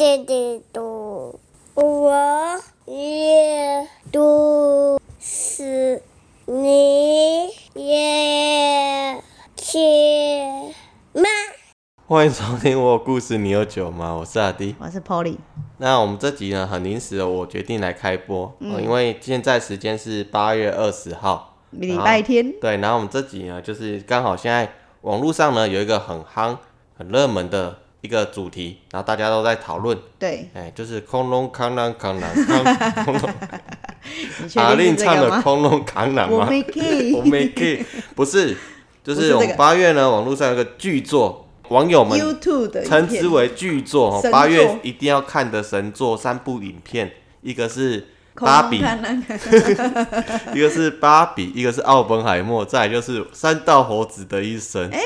弟弟读，我也读诗，你也去吗？欢迎收听《我有故事，你有酒吗》？我是阿迪。我是 Polly，那我们这集呢，很临时的，我决定来开播，嗯呃因为现在时间是八月二十号，礼拜天，对，然后我们这集呢，就是刚好现在网络上呢有一个很夯、很热门的一个主题，然后大家都在讨论，对，哎，就是空隆康啷康啷康空隆，你确阿令唱的？空隆康啷吗？我没 gay，我没 gay，不是，就是我们八月呢，网络上有个巨作，网友们称之为巨作八月一定要看的神作三部影片，一个是芭比，一个是芭比，一个是奥本海默，再来就是三道猴子的一生。哎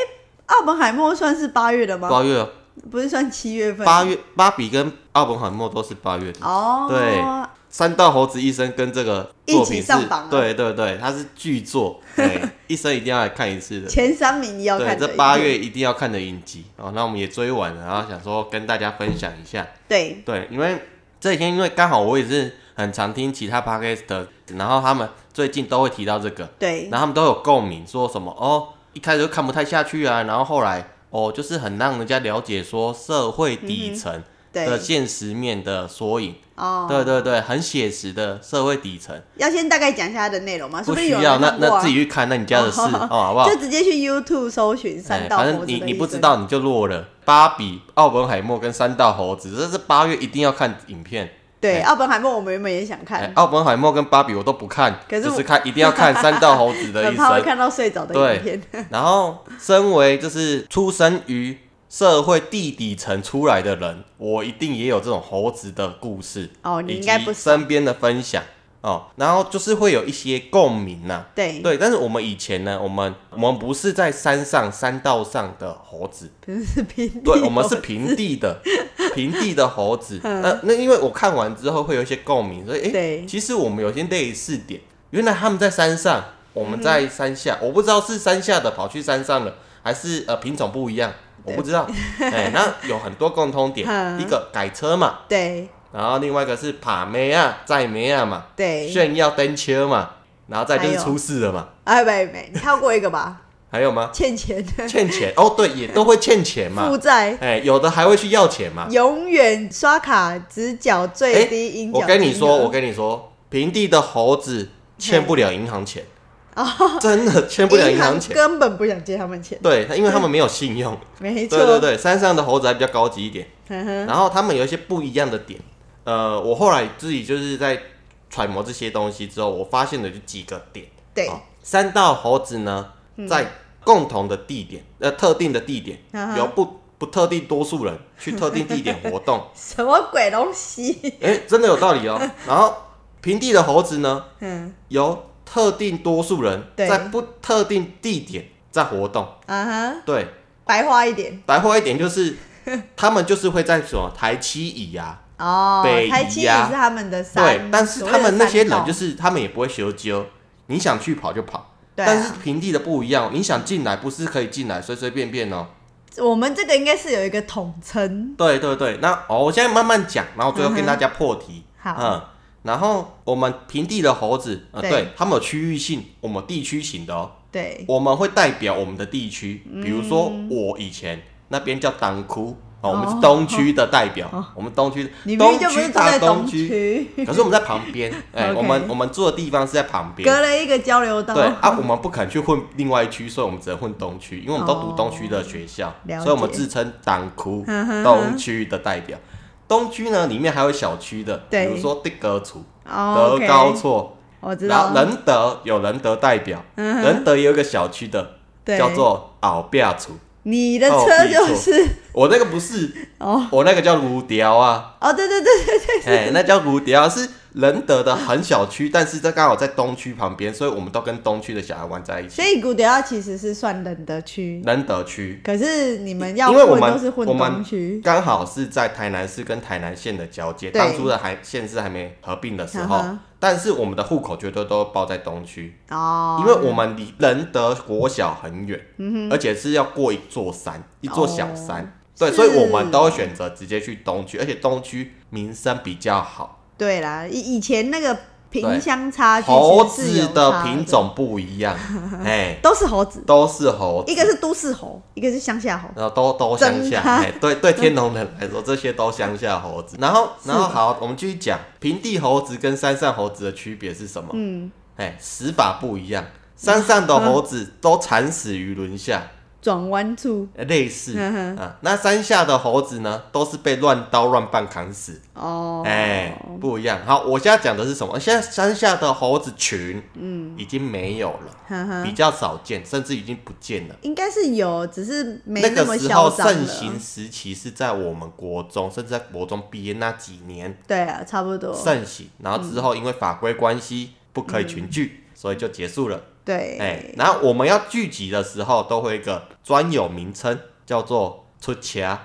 奥本海默算是八月的吗？八月哦，不是算七月份？八月芭比跟奥本海默都是八月的。哦，对三道猴子医生跟这个作品是上对对对，它是巨作，对，医生一定要来看一次的。前三名要对，看。这八月一定要看的影集哦，那我们也追完了，然后想说跟大家分享一下。对对，因为这几天因为刚好我也是很常听其他 podcast 的，然后他们最近都会提到这个，对然后他们都有共鸣，说什么哦，一开始就看不太下去啊，然后后来哦，就是很让人家了解说社会底层的现实面的缩影，哦，对对对，很写实的社会底层，要先大概讲一下它的内容吗？不需要那那自己去看，那你家的事 哦，好不好就？直接去 YouTube 搜寻三哎，道反正你你不知道你就落了。芭比、奥本海默跟三道猴子，这是八月一定要看影片。对，哎奥本海默我们原本也想哎看，奥本海默跟芭比我都不看，可是就是看一定要看三道猴子的一很 怕。看到睡着的对影片。然后，身为就是出生于社会地底层出来的人，我一定也有这种猴子的故事哦，你以及应该不少。身边的分享哦。然后就是会有一些共鸣呐、对，对，但是我们以前呢，我们我们不是在山上山道上的猴子，不是平地对，我们是平地的，平地的猴子。那那因为我看完之后会有一些共鸣，所以哎、其实我们有些类似点。原来他们在山上，我们在山下，我不知道是山下的跑去山上了，还是呃品种不一样，我不知道。哎、那有很多共通点，嗯。一个改车嘛，对然后另外一个是帕梅亚在梅亚嘛，对，炫耀登车嘛，然后再就是出事了嘛。哎没没，你跳过一个吧？还有吗？欠钱的 欠钱哦，对，也都会欠钱嘛负。债，哎、有的还会去要钱嘛。永远刷卡只缴最低应缴我跟你说，我跟你说，平地的猴子欠不了银行钱，哦真的欠不了银行钱。根本不想借他们钱，对，因为他们没有信用。没错，对对对，山上的猴子还比较高级一点，然后他们有一些不一样的点。呃，我后来自己就是在揣摩这些东西之后，我发现了就几个点。对，哦三道猴子呢，在共同的地点，呃，特定的地点嗯哼有不不特定多数人去特定地点活动。什么鬼东西？哎、真的有道理哦。然后平地的猴子呢，嗯由特定多数人在不特定地点在活动。啊哈，对，白话一点白话一点就是，他们就是会在什么台七乙啊，哦北，台七也是他们的山，对，但是他们那些人就是他们也不会修究，你想去跑就跑。对啊。但是平地的不一样，你想进来不是可以进来，随随便便哦。我们这个应该是有一个统称，对对对，那哦，我现在慢慢讲，然后最后跟大家破题。好。嗯，然后我们平地的猴子，呃，对。对，他们有区域性，我们地区型的哦。对，我们会代表我们的地区，比如说嗯我以前那边叫当窟，哦，我们是东区的代表，我们东区，东区在东东区，可是我们在旁边，哎我们我们住的地方是在旁边，隔了一个交流道，对啊，我们不肯去混另外一区，所以我们只能混东区，因为我们都读东区的学校，哦所以我们自称党窟哼哼哼。东区的代表。东区呢，里面还有小区的，比如说地格处、哦德高错，我知道。然后，仁德有仁德代表，仁德也有一个小区的，叫做鳌壁处。你的车就是我那个不是，哦。我那个叫卢雕啊，哦，对对对对对，哎，那叫卢雕，是仁德的很小区，但是这刚好在东区旁边，所以我们都跟东区的小孩玩在一起。所以古德亚其实是算仁德区，仁德区。可是你们要因为我们都是混我们东区，刚好是在台南市跟台南县的交界，对。当初的还县市还没合并的时候，但是我们的户口绝对都包在东区，哦，因为我们离仁德国小很远，嗯而且是要过一座山，一座小山，对，所以我们都会选择直接去东区，而且东区名声比较好，对啦，以以前那个对萍乡差距猴子的品种不一样，哎，都是猴子，都是猴子，一个是都市猴，一个是乡下猴。然后都都乡下，哎，对对，天龙人来说，这些都乡下猴子。然后，然后好，我们继续讲平地猴子跟山上猴子的区别是什么？嗯，哎，死法不一样，山上的猴子都惨死于轮下，转弯处呃类似啊。那山下的猴子呢，都是被乱刀乱棒砍死，哦，哎，不一样。好，我现在讲的是什么？现在山下的猴子群，嗯，已经没有了，呵呵比较少见，甚至已经不见了。应该是有，只是没那么个时候。盛行时期是在我们国中，甚至在国中毕业那几年对啊，差不多。盛行，然后之后因为法规关系不可以群聚，所以就结束了。对，哎、然后我们要聚集的时候，都会一个专有名称，叫做出车、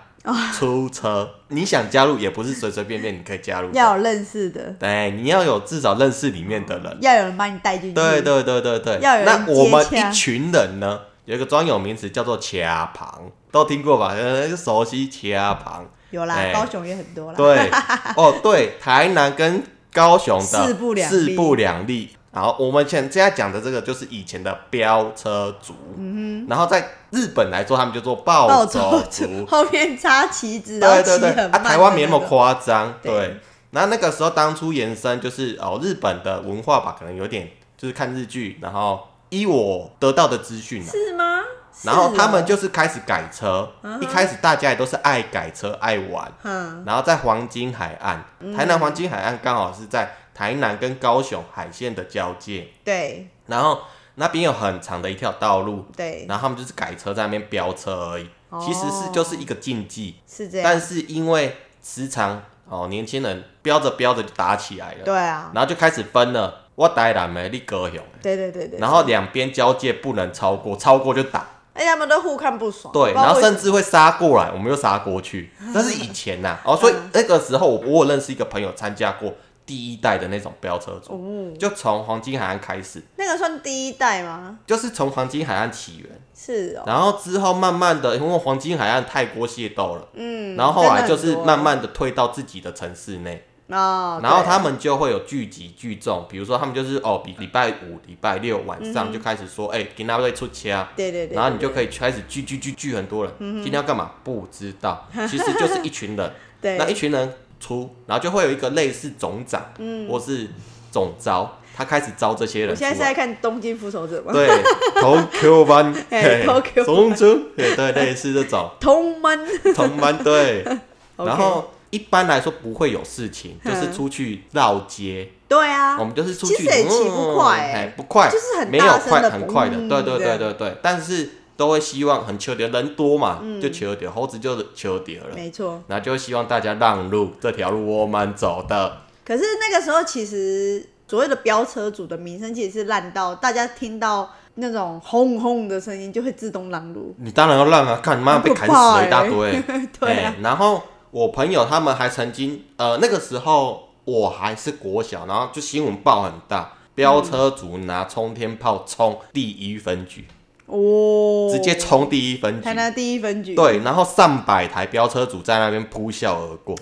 出车。你想加入也不是随随便便你可以加入，要有认识的，对，你要有至少认识里面的人。要有人把你带进去。对对对对对，要有人那我们一群人呢，有一个专有名词叫做卡旁，都听过吧？呃，熟悉卡旁。有啦，哎高雄也很多啦。对，哦对，台南跟高雄的势不两立势不两立。好，我们现现在讲的这个就是以前的飙车族，嗯哼，然后在日本来说，他们就做暴暴走走族，后面插旗子，然后对对对，啊，台湾没那么夸张，对。对。然后那个时候当初延伸就是哦，日本的文化吧，可能有点就是看日剧，然后依我得到的资讯啊，是吗？然后他们就是开始改车，一开始大家也都是爱改车爱玩，嗯。然后在黄金海岸，台南黄金海岸刚好是在台南跟高雄海线的交界，对。然后那边有很长的一条道路，对，然后他们就是改车在那边飙车而已，哦。其实是就是一个竞技，是这样。但是因为时常哦年轻人飙着飙着就打起来了，对啊，然后就开始分了，我台南的，你高雄的，对对对对。然后两边交界不能超过，超过就打。而且他们都互看不爽。对，然后甚至会杀过来，我们又杀过去。那是以前呐、哦，所以那个时候我我有认识一个朋友参加过第一代的那种飙车族，哦，就从黄金海岸开始，那个算第一代吗？就是从黄金海岸起源，是哦，然后之后慢慢的，因为黄金海岸太过械斗了，嗯，然后后来就是慢慢的退到自己的城市内，哦，然后他们就会有聚集聚众，比如说他们就是哦，比礼拜五、礼拜六晚嗯。上就开始说，哎、今天会出车。对对对，然后你就可以开始聚聚聚聚很多人，今天要干嘛？不知道，其实就是一群人。对。那一群人出，然后就会有一个类似总长，嗯。或是总招，他开始招这些人出我现在是在。看《东京复仇者》吗？对，Tokyo 班，嘿嘿 Tokyo 总出，对对，类似这种。同班，同班对。然后一般来说不会有事情，就是出去绕街，对啊，我们就是出去，其实也骑不快欸。哎，不快，就是很没有快，很快的，嘣对对对对对，但是都会希望很求点人多嘛，嗯。就求点猴子就是求点了，没错。然后就会希望大家让路，这条路我们走的，可是那个时候，其实所谓的飙车主的名声其实是烂到大家听到那种轰轰的声音就会自动让路。你当然要让啊，看妈被砍死了一大堆，对然后我朋友他们还曾经，呃，那个时候我还是国小，然后就新闻报很大，飙车族拿冲天炮冲第一分局，哦，直接冲第一分局。台，南第一分局。对，然后上百台飙车主在那边呼啸而过，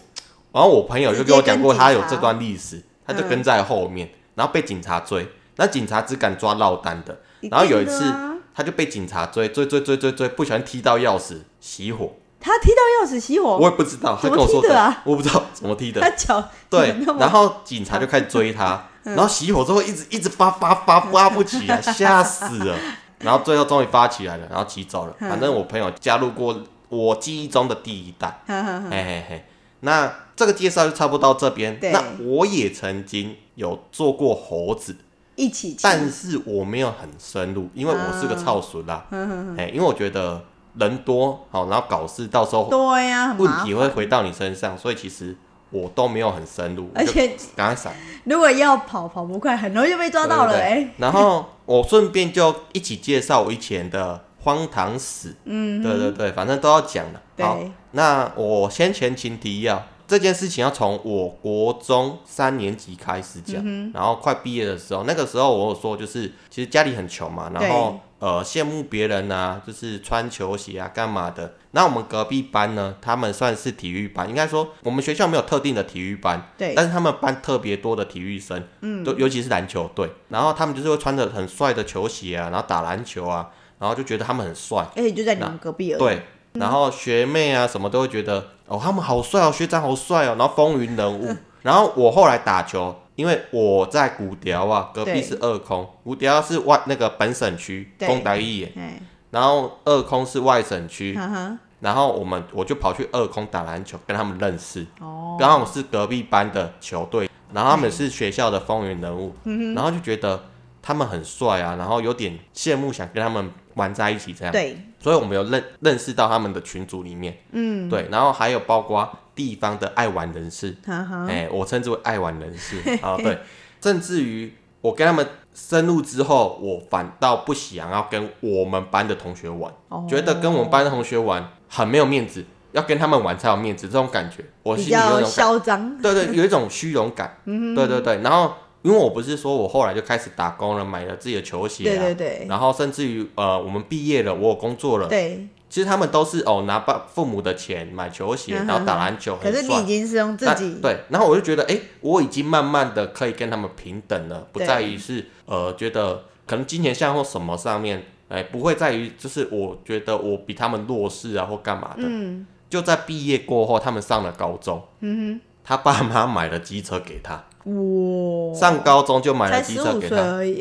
然后我朋友就跟我讲过，他有这段历史，他。就跟在后面，然后被警察追，那警察只敢抓落单的，然后有一次他就被警察追，追追追追追，不小心踢到钥匙熄火，他踢到钥匙熄火，我也不知道，他跟我说踢的啊？我不知道怎么踢的。他，脚对然后警察就开始追他，嗯。然后熄火之后一直一直发发发发不起来，吓死了。然后最后终于发起来了，然后骑走了。嗯反正我朋友加入过我记忆中的第一代，嘿嘿嘿。那这个介绍就差不多到这边。那我也曾经有做过猴子，一起，但是我没有很深入，因为我是个操损啦。嗯哎，因为我觉得人多好，然后搞事到时候对呀、很问题会回到你身上，所以其实我都没有很深入，而且赶快闪。如果要跑跑不快，很容易就被抓到了然后我顺便就一起介绍我以前的荒唐史，嗯，对对对，反正都要讲的。好，那我先前情提要，这件事情要从我国中三年级开始讲，然后快毕业的时候，那个时候我有说，就是其实家里很穷嘛，然后呃羡慕别人啊，就是穿球鞋啊干嘛的。那我们隔壁班呢，他们算是体育班，应该说我们学校没有特定的体育班，对。但是他们班特别多的体育生，嗯，都尤其是篮球队，然后他们就是会穿着很帅的球鞋啊，然后打篮球啊，然后就觉得他们很帅，而且就在你们隔壁而已。对，然后学妹啊什么都会觉得哦，他们好帅哦，学长好帅哦，然后风云人物。然后我后来打球，因为我在古雕啊，隔壁是二空，古雕是外那个本省区，对公台一眼，哎，然后二空是外省区，然后我们我就跑去二空打篮球，跟他们认识，哦，刚好是隔壁班的球队，然后他们是学校的风云人物，然后就觉得他们很帅啊，然后有点羡慕，想跟他们玩在一起这样。对，所以我们有认认识到他们的群组里面，嗯，对，然后还有包括地方的爱玩人士，哎、我称之为爱玩人士，啊，对，甚至于我跟他们深入之后，我反倒不想要跟我们班的同学玩，哦。觉得跟我们班的同学玩很没有面子，要跟他们玩才有面子，这种感觉，我比心里有一较种感嚣张。对对，有一种虚荣感。嗯对对对，然后因为我不是说我后来就开始打工了，买了自己的球鞋啊，对对对。然后甚至于呃，我们毕业了，我有工作了，对，其实他们都是哦拿爸父母的钱买球鞋，然后打篮球，可是你已。经是用自但己，对，然后我就觉得，哎、我已经慢慢的可以跟他们平等了，不在于是呃觉得可能金钱上或什么上面，哎、不会在于就是我觉得我比他们弱势啊或干嘛的。嗯，就在毕业过后，他们上了高中，嗯哼。他爸妈买了机车给他，哇，上高中就买了机车给他，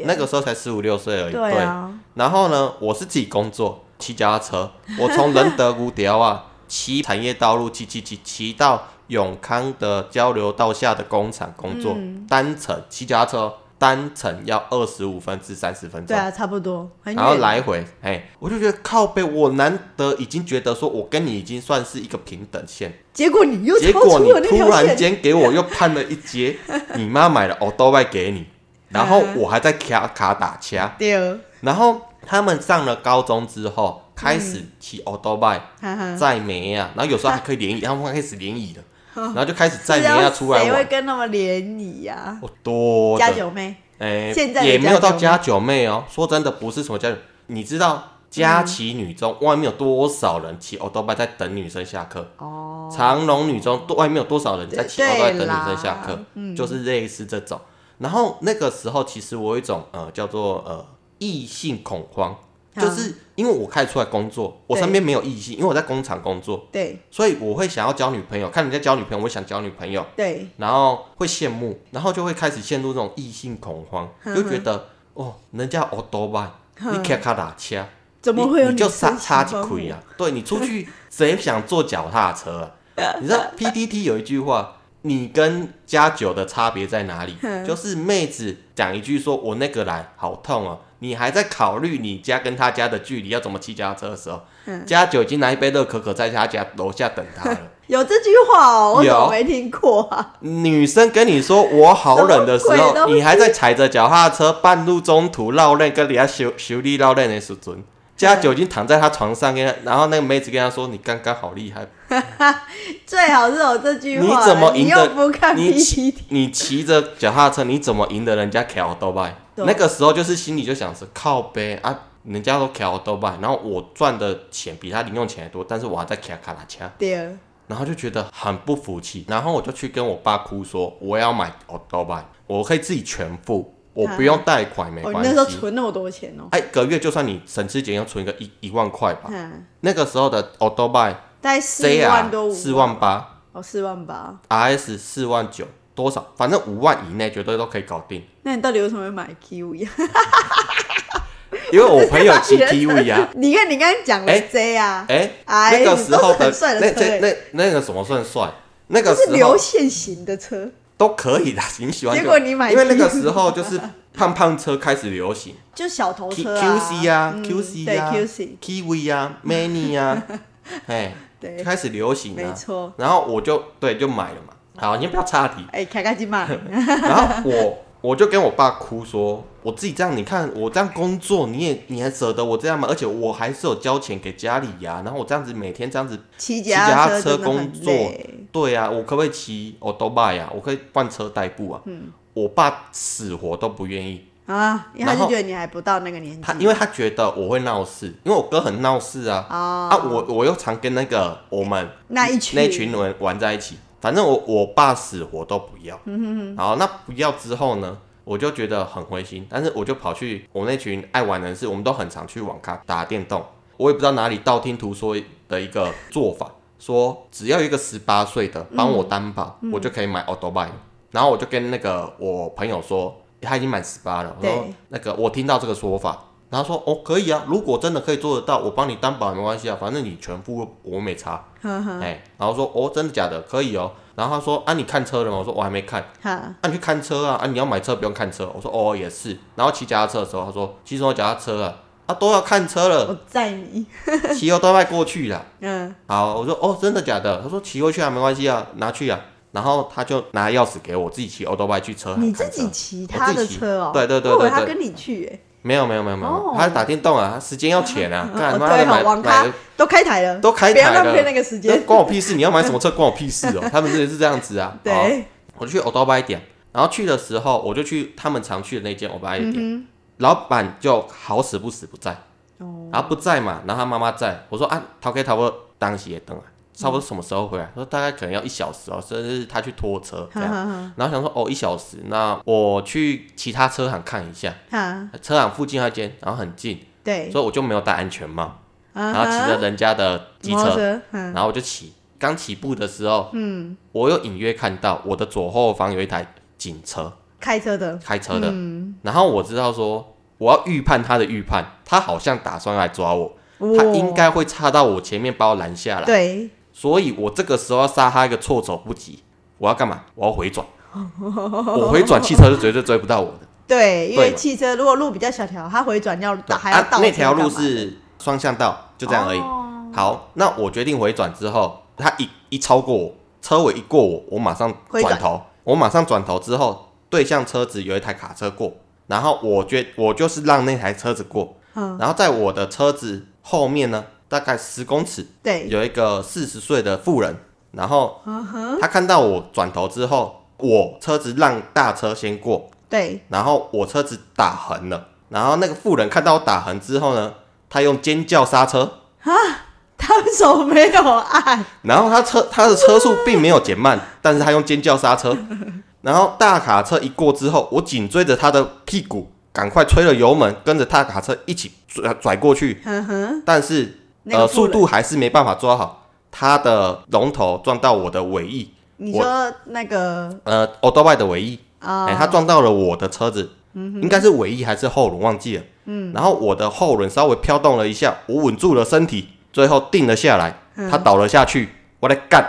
那个时候才十五六岁而已。对啊，然后呢，我是自己工作，骑脚踏车，我从仁德古条啊骑产业道路骑骑骑骑到永康的交流道下的工厂工作，嗯。单程骑脚踏车单程要二十五分至三十分钟。对啊，差不多，然后远，来回，哎，我就觉得靠背，我难得已经觉得说，我跟你已经算是一个平等线，结果你又结果你突然间给我又判了一阶，你妈买了 d o b 给你，然后我还在卡卡打掐，对，然后他们上了高中之后，开始骑 o d o b 哈哈，载梅啊，然后有时候还可以联谊，他们开始联谊了，然后就开始载梅是要啊出来谁会，跟他们联谊呀？我多的，加九妹，哎，现在也没有到加加九妹哦，说真的不是什么加九，你知道佳琪女中外面有多少人骑 d o b 在等女生下课？哦，长隆女中外面有多少人在骑对 o d o b 等女生下课？就是类似这种。然后那个时候，其实我有一种呃叫做呃异性恐慌，啊就是因为我开始出来工作，我身边没有异性，因为我在工厂工作，对。所以我会想要交女朋友，看人家交女朋友，我想交女朋友，对，然后会羡慕，然后就会开始陷入这种异性恐慌，就觉得哦，人家欧多吧，你卡卡打车，怎么会有你你就女生差差喜欢我几亏啊？对你出去谁想坐脚踏车啊？你知道 P D T 有一句话，你跟加九的差别在哪里？就是妹子讲一句说“我那个来好痛哦”，你还在考虑你家跟他家的距离要怎么骑脚踏车的时候，加九已经拿一杯热可可在他家楼下等他了。有这句话哦，我怎么有没听过啊？女生跟你说我好冷的时候，你还在踩着脚踏车半路中途绕链跟人家修修理绕链的时阵，加九已经躺在他床上，跟他，然后那个妹子跟他说：“你刚刚好厉害，最好是有这句话你，怎么赢你又得不看你 PPT？你骑着脚踏车，你怎么赢得人家开多拜？”对那个时候就是心里就想着靠背啊，人家都开多拜，然后我赚的钱比他零用钱还多，但是我还在开卡拉车。对，然后就觉得很不服气，然后我就去跟我爸哭说，我要买 o d o b 我可以自己全付，我不用贷款，没哦，你关那时候。存那么多钱哦，哎，一个月就算你省吃俭用存个一一万块吧，嗯，那个时候的 o d o b 大概四万多，五啊四万八哦，四万八。，RS 四万九，多少？反正五万以内绝对都可以搞定。那你到底为什么会买 Kiwi 啊？因为我朋友骑 Kiwi 啊，你看你刚刚讲了哎 J 啊，哎，哎那个时候很帅的那那那那个什么算帅？那个是流线型的车，都可以的，你喜欢就。结果你买因为那个时候就是 胖胖车开始流行。就小头 Q 车 QC 啊嗯，QC 啊 QC，，Kiwi 啊，Many 啊，哎，对，开始流行了。没错。然后我就对就买了嘛。好，你不要岔题。哎，开开机嘛，然后我我就跟我爸哭说，我自己这样，你看我这样工作，你也你还舍得我这样吗？而且我还是有交钱给家里呀、然后我这样子每天这样子，骑骑脚踏车工作对呀、我可不可以骑我都拜呀？我可以换车代步啊。嗯我爸死活都不愿意，啊，因为他就觉得你还不到那个年纪。他因为他觉得我会闹事，因为我哥很闹事啊。哦啊，我我又常跟那个我们那一群那群人玩在一起，反正我我爸死活都不要。嗯然后那不要之后呢，我就觉得很灰心，但是我就跑去我那群爱玩人士，我们都很常去网咖打电动。我也不知道哪里道听途说的一个做法，说只要一个十八岁的帮我担保，嗯我就可以买 auto bike。然后我就跟那个我朋友说，他已经满十八了，我说那个我听到这个说法，然后说哦可以啊，如果真的可以做得到，我帮你担保也没关系啊，反正你全付我没差。哎，然后说哦真的假的可以哦，然后他说啊你看车了吗？我说我还没看。哈，啊，你去看车啊！啊，你要买车不用看车。我说哦，也是。然后骑脚踏车的时候，他说骑什么脚踏车啊？啊，都要看车了，我载你。骑欧都迈过去了。嗯，好，我说哦，真的假的？他说骑过去啊，没关系啊，拿去啊。然后他就拿钥匙给我，自己骑欧多拜去车行你自己骑他的车哦。对对对对对我以为他跟你去诶。没有没有没有没有，哦。他打电动啊，他时间要钱啊，干哦对哦妈的买网咖买都开台了，都开不要台了，浪费那个时间。关我屁事！你要买什么车关我屁事哦。他们真的是这样子啊。好对，我就去欧多拜店，然后去的时候，我就去他们常去的那间欧多拜店，嗯老板就好死不死不在，哼，哦，然后不在嘛，然后他妈妈在，我说啊，陶哥差不多当时也等啊，差不多什么时候回来？说大概可能要一小时哦，甚至是他去拖车这样，然后想说哦一小时，那我去其他车行看一下，哈，车行附近那间，然后很近，对，所以我就没有戴安全帽，然然后骑着人家的机车，然后我就骑，刚起步的时候，嗯，我有隐约看到我的左后方有一台警车。开车的，开车的，嗯，然后我知道说我要预判他的预判，他好像打算来抓我，他应该会插到我前面把我拦下来，对，所以我这个时候要杀他一个措手不及。我要干嘛？我要回转，我回转，汽车是绝对追不到我的。对，因为汽车如果路比较小条，它回转要打还要倒、啊那条路是双向道，就这样而已。哦好，那我决定回转之后，他一一超过我，车尾一过我，我马上转头，我马上转头之后，对向车子有一台卡车过，然后我觉我就是让那台车子过，嗯，然后在我的车子后面呢，大概十公尺对，有一个四十岁的妇人，然后嗯他看到我转头之后，我车子让大车先过，对，然后我车子打横了，然后那个妇人看到我打横之后呢，他用尖叫刹车，他为什么没有按？然后他车他的车速并没有减慢，但是他用尖叫刹车，然后大卡车一过之后，我紧追着他的屁股，赶快吹了油门，跟着大卡车一起拽拽过去，但是呃速度还是没办法抓好，他的龙头撞到我的尾翼，你说那个？呃 o d o b i 的尾翼，啊，哎、他撞到了我的车子，嗯应该是尾翼还是后轮忘记了，嗯，然后我的后轮稍微飘动了一下，我稳住了身体，最后定了下来，他倒了下去，我来干，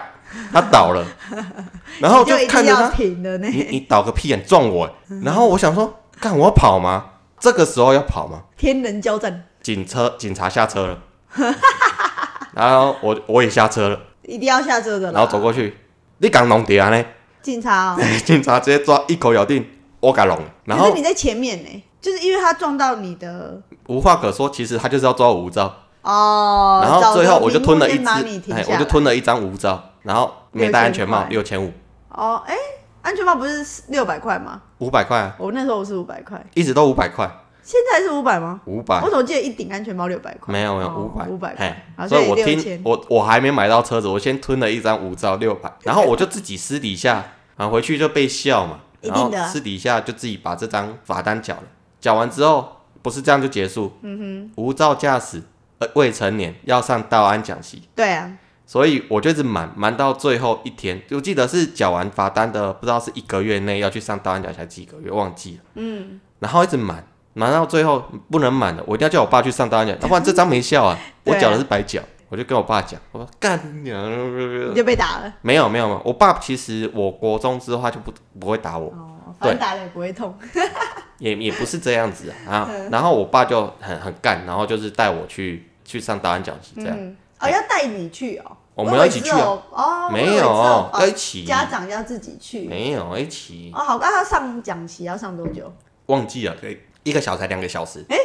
他倒了，然后就看着他。你你倒个屁眼撞我，然后我想说，干我要跑吗？这个时候要跑吗？天人交战，警车警察下车了，然后我我也下车了，一定要下车的啦。然后走过去，你敢弄掉呢？警察哦，警察直接抓一口咬定我敢弄，然后可是你在前面呢，就是因为他撞到你的无话可说，其实他就是要抓我无照，哦，然后最后我就吞了一先把支你，停哎，我就吞了一张无照，然后没戴安全帽，六千五，哦，哎，安全帽不是六百块吗？五百块啊，我那时候我是五百块，一直都五百块，现在是五百吗？五百。我怎么记得一顶安全帽六百块？没有没有哦五百。500块。哎好，所以我听我我还没买到车子，我先吞了一张无照六百，然后我就自己私底下，然后回去就被笑嘛，然后私底下就自己把这张罚单缴了，缴完之后不是这样就结束，嗯哼，无照驾驶呃未成年要上道安讲习，对啊，所以我就一直瞒瞒到最后一天，我记得是缴完罚单的，不知道是一个月内要去上道安讲习几个月，忘记了。嗯，然后一直瞒，瞒到最后不能满的，我一定要叫我爸去上道安讲，要 不然这张没效啊，我对啊缴的是白缴。我就跟我爸讲，我说干你娘！你就被打了。没有没有没有，我爸其实我国中之后他就不不会打我，哦，反正打了也不会痛。也也不是这样子啊。然后我爸就很很干，然后就是带我去去上答案讲习这样。嗯，哦，要带你去哦。我们要一起去啊，哦，哦没有要一起家长要自己去。没有一起哦，好，那他上讲习要上多久？忘记了，对，一个小时还两个小时，哎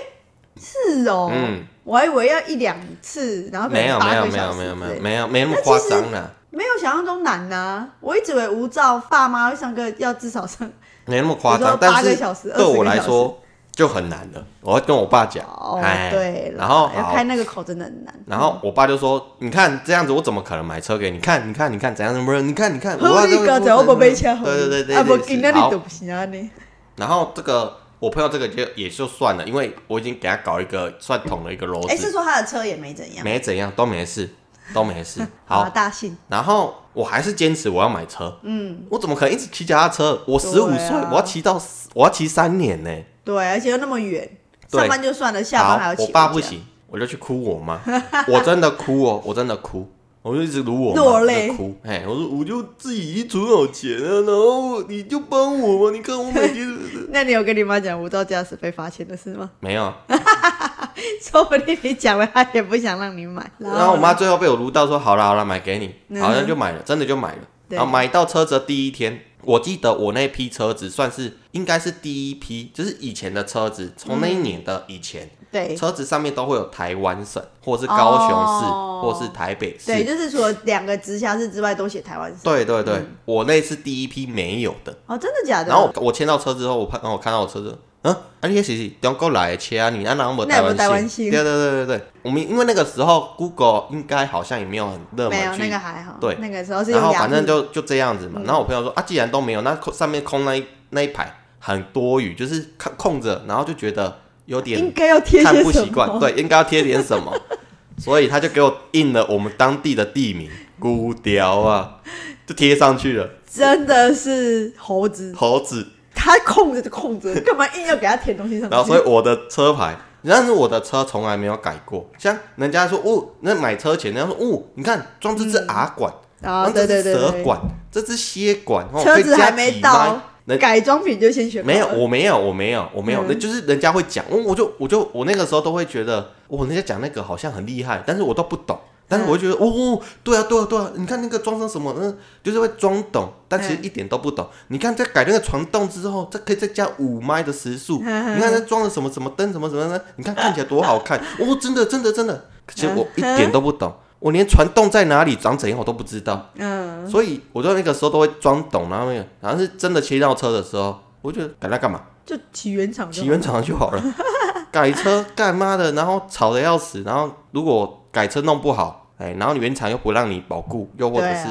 是哦，嗯我还以为要一两次，然后可能没有没有没有没有没有之类没有没那么夸张啦，没有想象中难呐、我一直以为无照爸妈会上课要至少上没那么夸张，说八但是小时对我20个小时来说就很难了，我会跟我爸讲，哦，哎对啦，然后好要开那个口真的很难。然后我爸就说：“你看这样子，我怎么可能买车给你看？你看，你看怎样？不是？你看，你看，我好，爸你刚才我不买车，对对对对啊，不，对今天你都不行啊你。然后这个我朋友这个就也就算了，因为我已经给他搞一个算捅了一个篓哎，是子，说他的车也没怎样，没怎样，都没事，都没事。好好，大幸。然后我还是坚持我要买车。嗯，我怎么可能一直骑脚踏车？我十五岁啊，我要骑到我要骑三年呢。对，而且又那么远，对上班就算了，下班还要，骑。我爸不，行，我就去哭我妈，我真的哭哦，我真的哭。我就一直撸我妈，落泪我就哭。哎，我说我就自己存好钱啊，然后你就帮我嘛。你看我每天 那你有跟你妈讲无照驾驶被罚钱的事吗？没有，说不定你讲了，她也不想让你买。然后我妈最后被我撸到说好了好了，买给你，嗯好像就买了，真的就买了。对然后买到车子的第一天，我记得我那批车子算是应该是第一批，就是以前的车子，从那一年的以前，对车子上面都会有台湾省，或是高雄市，哦或是台北市。对，就是除了两个直辖市之外，都写台湾省。对对对，我那次第一批没有的。哦，真的假的？然后我我签到车之后，我看，然后我看到我车子，嗯，啊，你那是中国来的车啊，你那哪有台湾台湾姓对对对对对，我们因为那个时候 Google 应该好像也没有很热没有那个还好。对那个时候是用然后反正就就这样子嘛。然后我朋友说啊，既然都没有，那空上面空那一那一排很多余，就是空空着，然后就觉得有应点该要贴看不习惯，么？对，应该要贴点什么，所以他就给我印了我们当地的地名孤雕啊，就贴上去了，真的是猴子，猴子。他空着就空着，干嘛硬要给他填东西上去？然后所以我的车牌，但是我的车从来没有改过。像人家说哦，那买车前人家说哦，你看装这只 R 管，啊，装这只对对对对，蛇管，这只蝎管，哦车子还没到麦，人改装品就先选好没有，我没有，我没有，我没有，嗯。那、就是人家会讲，我我就我就我那个时候都会觉得，我人家讲那个好像很厉害，但是我都不懂。但是我会觉得，哦哦，对啊，对啊，对啊，你看那个装成什么，嗯，就是会装懂，但其实嗯。一点都不懂。你看，在改那个传动之后，这可以再加五麦的时速，嗯你看它装了什么什么灯，什么什么的，你看看起来多好看，哦，真的，真的，真的。其实我一点都不懂，我连传动在哪里、长怎样我都不知道。嗯，所以我就那个时候都会装懂，然后那个，然后是真的切到车的时候，我就觉得改它干嘛？就起原厂骑原厂就好了。改车干妈的，然后吵得要死，然后如果改车弄不好，哎，然后原厂又不让你保固，又或者是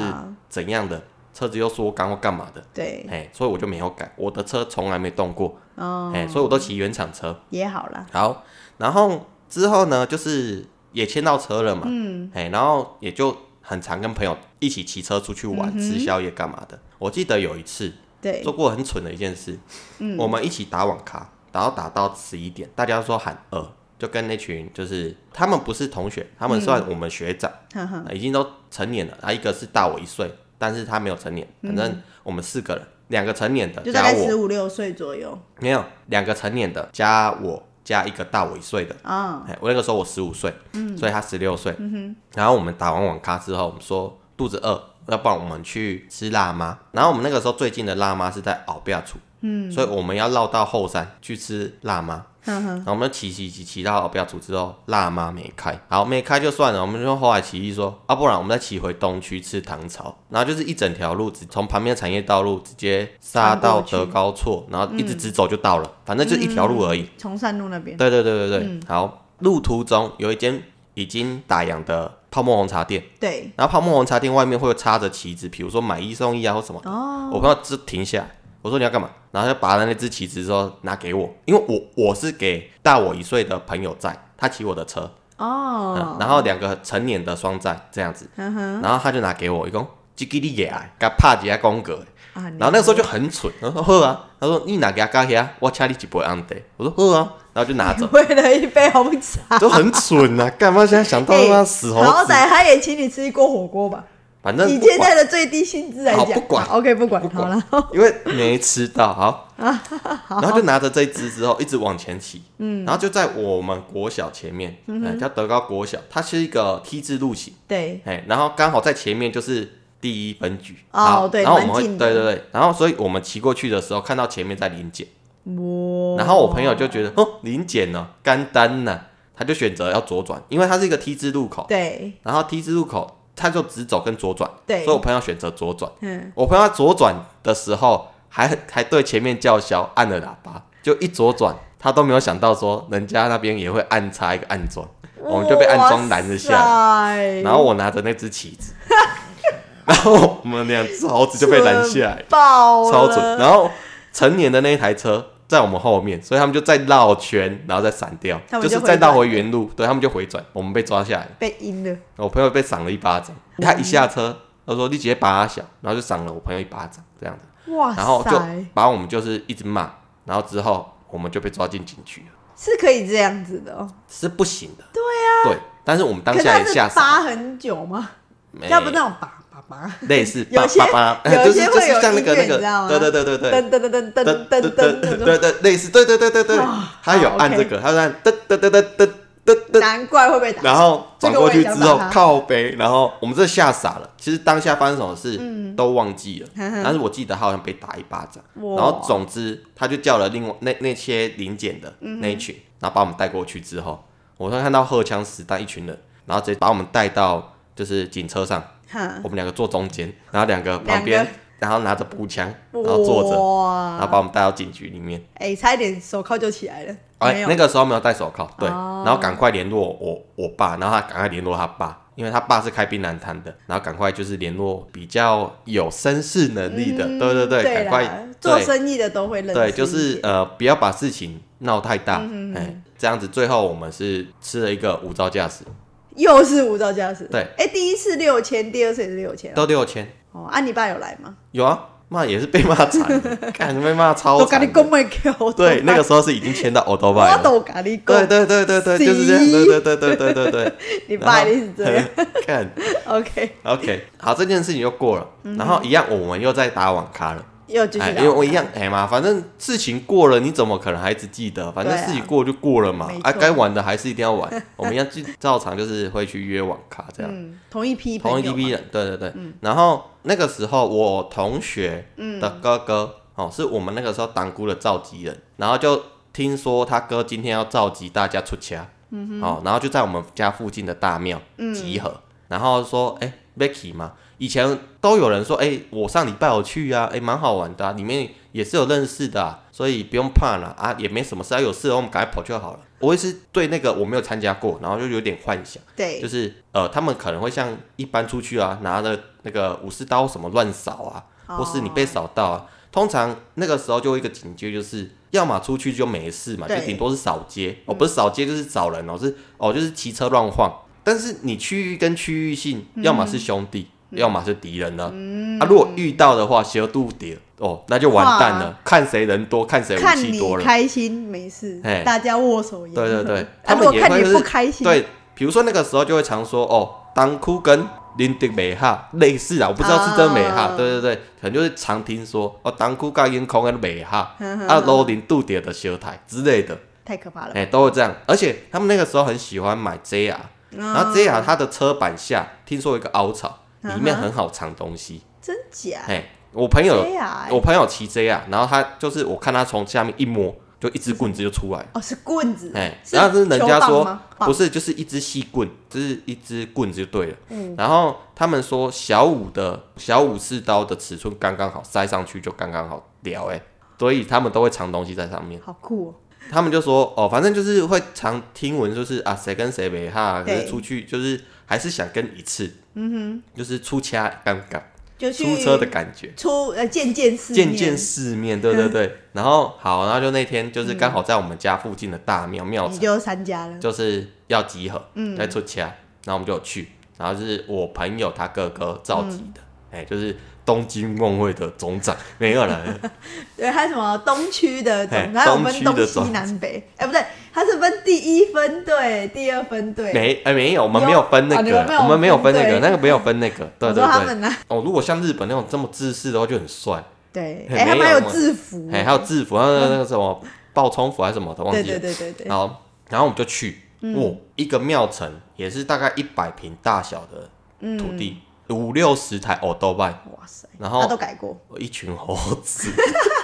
怎样的，车子又缩缸或干嘛的，对，哎，所以我就没有改，我的车从来没动过，哦，哎，所以我都骑原厂车。也好了，好，然后之后呢，就是也牵到车了嘛，嗯，哎，然后也就很常跟朋友一起骑车出去玩、吃宵夜干嘛的。我记得有一次对。做过很蠢的一件事，嗯。我们一起打网咖，然后打到十一点，大家都说喊饿，就跟那群就是他们不是同学，他们算我们学长，已经都成年了，他，一个是大我一岁，但是他没有成年，反正我们四个人，两个成年的加嗯就大概十我，五六岁左右。没有两个成年的加我加一个大我一岁的。啊，哎，我那个时候我十五岁，嗯所以他十六岁。然后我们打完网咖之后，我们说肚子饿，要不然我们去吃辣妈。然后我们那个时候最近的辣妈是在鳌标处，嗯，所以我们要绕到后山去吃辣妈。然后我们骑骑骑骑到鳌标处之后，辣妈没开，好没开就算了，我们就后来提议说，啊，不然我们再骑回东区吃糖炒，然后就是一整条路，直从旁边的产业道路直接杀到德高错，然后一直直走就到了，反正就一条路而已。从山路那边，对。对对对对，好，路途中有一间已经打烊的泡沫红茶店，对，然后泡沫红茶店外面会有插着旗子，比如说买一送一啊或什么。哦，我朋友就停下来，我说你要干嘛？然后他就拔了那只旗子之后拿给我，因为我我是给大我一岁的朋友在，他骑我的车，嗯哦，然后两个成年的双载这样子，然后他就拿给我，一共叽叽哩也啊，给他拍几下公格。啊，然后那个时候就很蠢，他说喝啊，他说你拿给他加起来，我请你一杯安得，我说喝啊，然后就拿走。为了一杯红茶，都很蠢啊！干嘛现在想到他妈死猴子？好歹他也请你吃一锅火锅吧？反正以不管，现在的最低薪资来讲好不管好，OK 不管，不好管了，因为没吃到，好，然后就拿着这一只之后一直往前骑，嗯，然后就在我们国小前面，嗯，叫德高国小，它是一个 T 字路型，对，哎，然后刚好在前面就是第一分局，哦好对然后我们会对对对，然后所以我们骑过去的时候看到前面在临检，哇，然后我朋友就觉得哦临检呢干单呢，他就选择要左转，因为它是一个 T 字路口，对。然后 T 字路口他就直走跟左转，对所以我朋友选择左转。嗯，我朋友在左转的时候还还对前面叫嚣，按了喇叭，就一左转，他都没有想到说人家那边也会暗插一个暗桩，我们就被暗桩拦了下来。来然后我拿着那只旗子，然后我们两只猴子就被拦下来，爆了超准。然后成年的那一台车在我们后面，所以他们就再绕圈，然后再闪掉，他们就就是再绕回原路，对他们就回转，我们被抓下来。被阴了，我朋友被赏了一巴掌，他一下车，他说你直接把他小，然后就赏了我朋友一巴掌，这样子，哇然后就塞，把我们就是一直骂，然后之后我们就被抓进警局了，是可以这样子的哦。是不行的。对啊，对，但是我们当下可是它是也吓傻，扒很久吗？没要不那种扒类似 爸爸妈，就是就是像那个那个，对对对对对，噔噔噔噔噔噔噔，对对类似，对对对对对，他有按这个，他按噔噔噔噔噔噔噔，难怪会被打。然后转过去之后靠背，然后我们这吓傻了。其实当下发生什么事都忘记了，但是我记得他好像被打一巴掌。然后总之他就叫了另外那那些零检的那一群，然后把我们带过去之后，我看到荷枪实弹一群人。然后直接把我们带到就是警车上，我们两个坐中间，然后两个旁两边，然后拿着步枪，然后坐着，然后，把我们带到警局里面。哎，差一点手铐就起来了。哎、那个时候没有戴手铐，对，哦。然后赶快联络我我爸，然后他赶快联络他爸，因为他爸是开槟榔摊的，然后赶快就是联络比较有绅士能力的，嗯对对对，赶快做生意的都会认识。对，就是呃不要把事情闹太大，哎、嗯嗯。这样子最后我们是吃了一个无照驾驶，又是无照驾驶。对，哎，第一次六千，第二次也是六千。都六千，哦，啊，你爸有来吗？有啊，骂也是被骂惨了，看被骂超都跟你讲对，那个时候是已经签到 o d o b 我。都跟你对讲，对对对对，就是这样，对对对对对对对。你爸一定是这样。看 OK，，OK，好，这件事情就过了，然后一样，我们又在打网咖了。哎，又继续打因为我一样，哎嘛，反正事情过了，你怎么可能还一直记得？反正事情过就过了嘛没，啊，错该玩的还是一定要玩。我们一样照照常就是会去约网咖这样，嗯，同一批同一批人，对对对。然后那个时候我同学嗯的哥哥，哦，是我们那个时候当姑的召集人，然后就听说他哥今天要召集大家出家，嗯哦，然后就在我们家附近的大庙集合，然后说，哎、，Vicky 嘛，以前都有人说，哎、我上礼拜有去啊，哎、蛮好玩的、啊，里面也是有认识的、啊，所以不用怕啦，啊，也没什么事啊，有事我们赶快跑就好了。我也是对那个我没有参加过，然后就有点幻想。对，就是呃，他们可能会像一般出去啊，拿着那个武士刀什么乱扫啊，或是你被扫到啊。通常那个时候就有一个警戒，就是要么出去就没事嘛，就对顶多是扫街哦，不是扫街就是找人哦，是哦就是骑车乱晃。但是你区域跟区域性，要么是兄弟，要么是敌人呢。啊，如果遇到的话，小度点哦，那就完蛋了，看谁人多，看谁武器多了。开心没事嘿，大家握手言和。对对对。啊他们也会是不开心，对，比如说那个时候就会常说哦，当哭跟林迪美哈类似啊，我不知道是真美哈，啊对对对，可能就是常听说哦，当哭跟烟空跟美哈，啊，罗林度点的修台之类的，太可怕了。哎、都会这样。而且他们那个时候很喜欢买 JR，然后 JR 它的车板下听说有一个凹槽，里面很好藏东西，真假？哎、我朋友我朋友骑 J 啊然后他就是我看他从下面一摸，就一支棍子就出来。哦，是棍子。哎，是然后是人家说不是，就是一支细棍，就是一支棍子就对了。嗯然后他们说小五的小武士刀的尺寸刚刚好，塞上去就刚刚好聊哎，所以他们都会藏东西在上面。好酷哦。他们就说哦，反正就是会常听闻，就是啊谁跟谁没哈，可是出去就是还是想跟一次，嗯哼，就是出掐尴尬，就去出车的感觉。出呃见见世面，见见世面，对对对。然后好，然后就那天就是刚好在我们家附近的大庙庙场，你就参加了。就是要集合，嗯在出掐，然后我们就有去，然后是我朋友他哥哥召集的，哎、就是东京梦会的总长，没有了，对，还有什么东区的嘿总，还有分东区东西南北，哎、不对，它是分第一分队、第二分队。没哎、没有，我们有没有分那个，我们没有分那个，那个没有分那个，对 我对。对。哦，如果像日本那种这么自私的话，就很帅。对，嘿哎、他们还有制服。哎、还有制服，还有那个什么爆冲服还是什么的，忘对记了。对对对对，然后，然后我们就去，嗯。哇，一个庙城也是大概一百平大小的嗯土地，五六十台 o b i 哇塞，然后他都改过。一群猴子，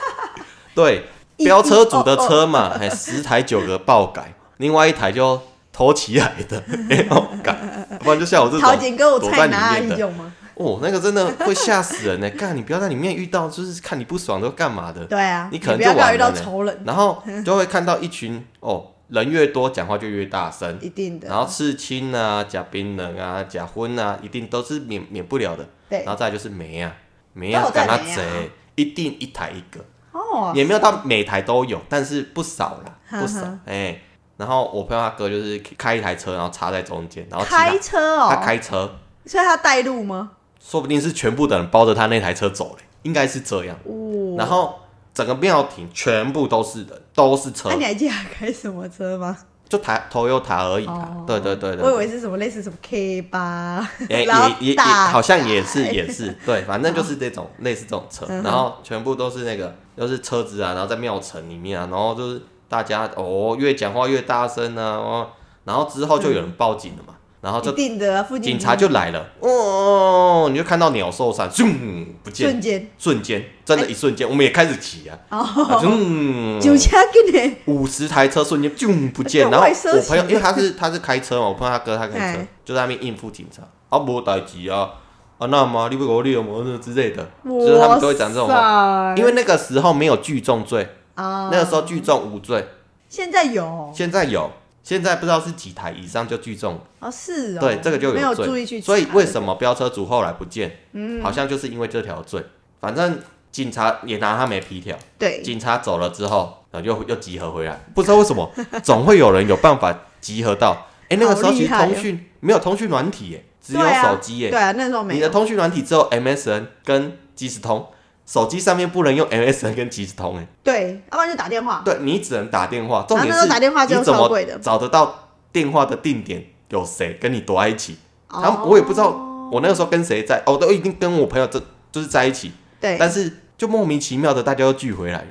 对，一飙车主的车嘛，还十台九个爆改，另外一台就偷起来的 没有改，不然就像我这陶种躲在里面的，一种吗？哦，那个真的会吓死人呢！干，你不要在里面遇到，就是看你不爽都干嘛的，对啊，你可能就完了呢。仇人，然后就会看到一群哦，人越多讲话就越大声，一定的。然后刺青啊、假槟榔啊、假婚啊，一定都是免免不了的。对然后再来就是煤啊，煤都啊干他有在煤啊贼，一定一台一个，哦，也没有到每台都有，但是不少啦，呵呵不少。哎，然后我朋友他哥就是开一台车，然后插在中间，然后开车哦，他开车，所以他带路吗？说不定是全部的人包着他那台车走嘞，应该是这样。哦，然后整个庙庭全部都是人，都是车。那、，你还记得他开什么车吗？就台 Toyota 而已啦。哦。对对对对，我以为是什么类似什么 K 八，也也也也好像也是也是。对，反正就是这种类似这种车，然后全部都是那个都是车子啊，然后在庙城里面啊，然后就是大家哦越讲话越大声啊，哦，然后之后就有人报警了嘛，然后一就定的啊，附近警察就来了，哦，你就看到鸟兽散，咻不见。瞬，间。瞬间真的，一瞬间，我们也开始骑啊，啊哦，嗯，九千给你，五十台车瞬间就不见，然后我朋友因为他是他是开车嘛，我朋友他哥他开车哎，就在那边应付警察，啊无代志啊，啊那么你不给我列么之类的，就是他们都会讲这种话，话。因为那个时候没有聚众罪，啊，那个时候聚众无罪，现在有。现在有，现在不知道是几台以上就聚众，哦，是哦，对这个就没有罪，注意去，所以为什么飙车族后来不见，嗯。好像就是因为这条罪，反正警察也拿他没皮条。对。警察走了之后，然后又又集合回来，不知道为什么，总会有人有办法集合到。哎、那个时候其实通讯没有通讯软体耶，只有手机耶。对啊，那时候没有。你的通讯软体只有 MSN 跟即时通，手机上面不能用 MSN 跟即时通哎。对，要不然就打电话，对你只能打电话，重点是打电话就你怎么找得到电话的定点有谁跟你躲在一起？哦他们我也不知道我那个时候跟谁在，哦，都已经跟我朋友这就是在一起，对，但是就莫名其妙的大家都聚回来了。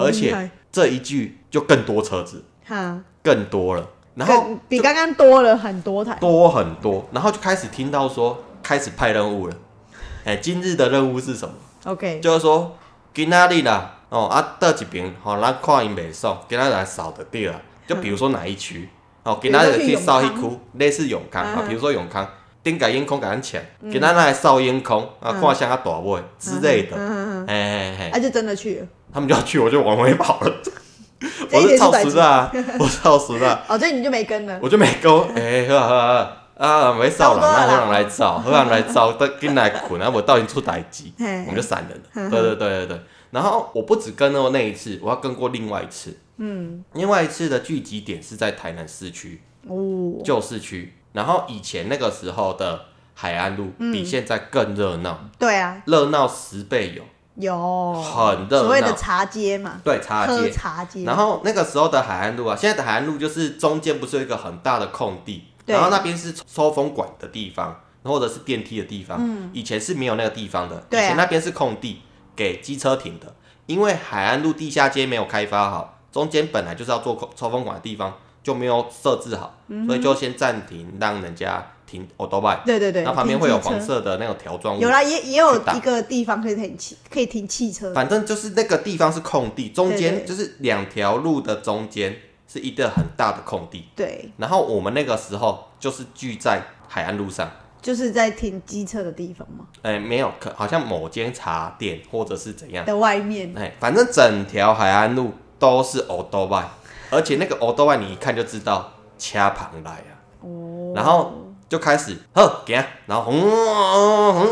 而且这一聚就更多车子，哈，更多了，然后比刚刚多了很多台，多很多，然后就开始听到说开始派任务了。哎、今日的任务是什么？OK，就是说今仔日啦，哦啊，倒一边，吼、咱看因袂爽，今仔日来扫的对了。就比如说哪一区，哦，今仔日去扫一区，类似永康啊，嗯比如说永康，顶个烟空给咱抢，今仔日来扫烟空啊，看像他大尾之类的，嗯嗯嗯，哎哎哎，啊，就真的去了，他们就要去，我就往回跑了。我是超时的啊，我超时的啊，哦，所以你就没跟了，我就没跟，哎、好啊好啊没扫了，那差不多了啦。好人来找，好人来找，等紧来困，啊，我到底出代志，我们就散人了。对对对对对。然后我不止跟了那一次，我要跟过另外一次。嗯，另外一次的聚集点是在台南市区哦，旧市区，然后以前那个时候的海岸路嗯。比现在更热闹，对啊，热闹十倍有，有。很热闹。所谓的茶街嘛，对，茶街。茶街，然后那个时候的海岸路啊，现在的海岸路就是中间不是有一个很大的空地，对然后那边是抽风管的地方，或者是电梯的地方。以前是没有那个地方的，以前那边是空地，给机车停的。因为海岸路地下街没有开发好，中间本来就是要做抽风管的地方就没有设置好，嗯所以就先暂停，让人家停 o d o b i 对对对，那旁边会有黄色的那种条状物有，啦，也也有一个地方可以停汽，可以停汽车。反正就是那个地方是空地，中间就是两条路的中间是一个很大的空地。对，然后我们那个时候就是聚在海岸路上，就是在停机车的地方吗？哎、没有，可好像某间茶店或者是怎样，的外面。哎、反正整条海岸路都是 o d o b i 而且那个 o d o b i 你一看就知道掐旁来啊，哦，然后就开始呵行，然后轰轰，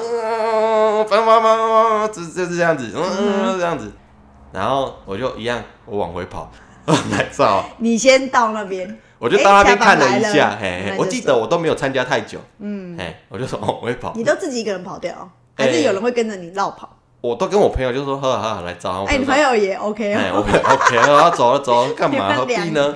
翻翻翻，就就是这样子，嗯，这样子，然后我就一样，我往回跑，来照。你先到那边，我就到那边看了一下，嘿，嘿我记得我都没有参加太久，嗯，嘿，我就说 哦，我会跑，你都自己一个人跑掉，还是哎有人会跟着你绕跑？我都跟我朋友就说，喝啊喝啊来找啊。我哎，你朋友也 OK 哎，哦。我朋友 OK，啊走了走了，干嘛？何必呢？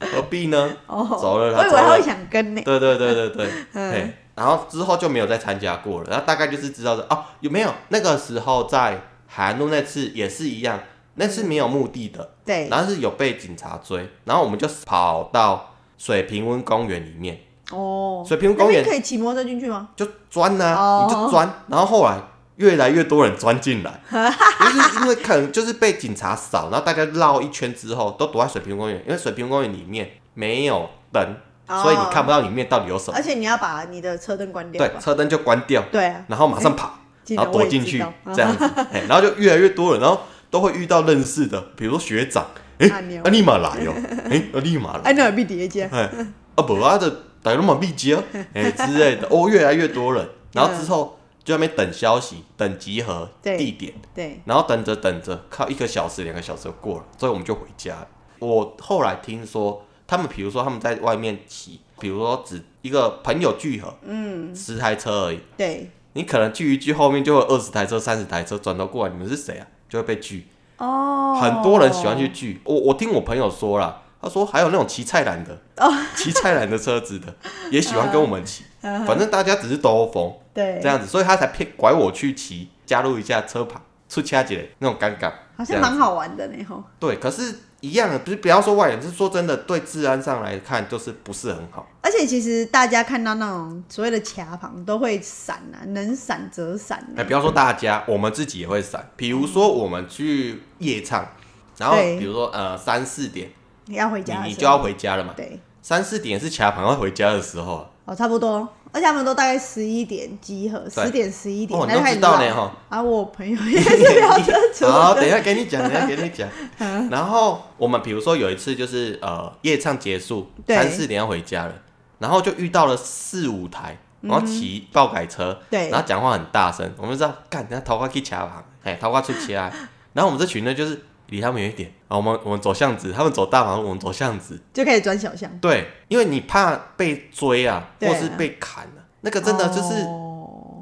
何必呢？哦，走了我以为他会想跟呢。对对对对对，然后之后就没有再参加过了，然后大概就是知道的哦，有没有那个时候在海岸路那次也是一样，那次没有目的的，对，然后是有被警察追，然后我们就跑到水平温公园里面，哦，水平温公园可以骑摩托车进去吗？就钻呐、哦你就钻，然后后来越来越多人钻进来，就是因为可能就是被警察扫，然后大家绕一圈之后都躲在水平公园，因为水平公园里面没有灯，哦所以你看不到里面到底有什么而。且你要把你的车灯关掉吧？，对车灯就关掉，对啊，然后马上跑，然后躲进去这样子，哎，然后就越来越多人，然后都会遇到认识的，比如说学长，哎，啊立马来哦，哎，啊立马来，哎，那有必叠加，哎，啊不啊的，大家都嘛必接，哎之类的，哦，越来越多人，然后之后就在那边等消息，等集合对地点，对，然后等着等着，靠一个小时两个小时就过了，所以我们就回家了。我后来听说，他们比如说他们在外面骑，比如说只一个朋友聚合，嗯，十台车而已，对，你可能聚一聚，后面就会二十台车、三十台车转头过来，你们是谁啊？就会被拒。哦，很多人喜欢去拒。我我听我朋友说了，他说还有那种骑菜篮的，哦骑菜篮的车子的也喜欢跟我们骑。反正大家只是兜风嗯对这，样子，所以他才骗拐我去骑，加入一下车旁出掐姐那种尴尬。好像蛮好玩的呢吼。对，可是一样的，不是不要说外人，是说真的，对治安上来看就是不是很好。而且其实大家看到那种所谓的卡旁都会闪啊，能闪则闪哎，啊。不要说大家，我们自己也会闪。比如说我们去夜唱，然后比如说呃三四点，你要回家你就要回家了嘛。对，三四点是卡旁要回家的时候啊，哦，差不多。而且他们都大概十一点集合，十点十一点，哦你都那就开始绕知道呢哈。啊，我朋友也是飙车族好，等一下给你讲，等一下给你讲。然后我们比如说有一次就是呃夜唱结束，三四点要回家了，然后就遇到了四五台，然后骑爆改车，嗯对。然后讲话很大声，我们知道干，人家桃花去卡旁，哎，桃花出起来，然后我们这群呢就是离他们远一点，啊，我们我们走巷子，他们走大马路，我们走巷子，就开始转小巷，对，因为你怕被追啊，或是被砍啊，那个真的就是。哦。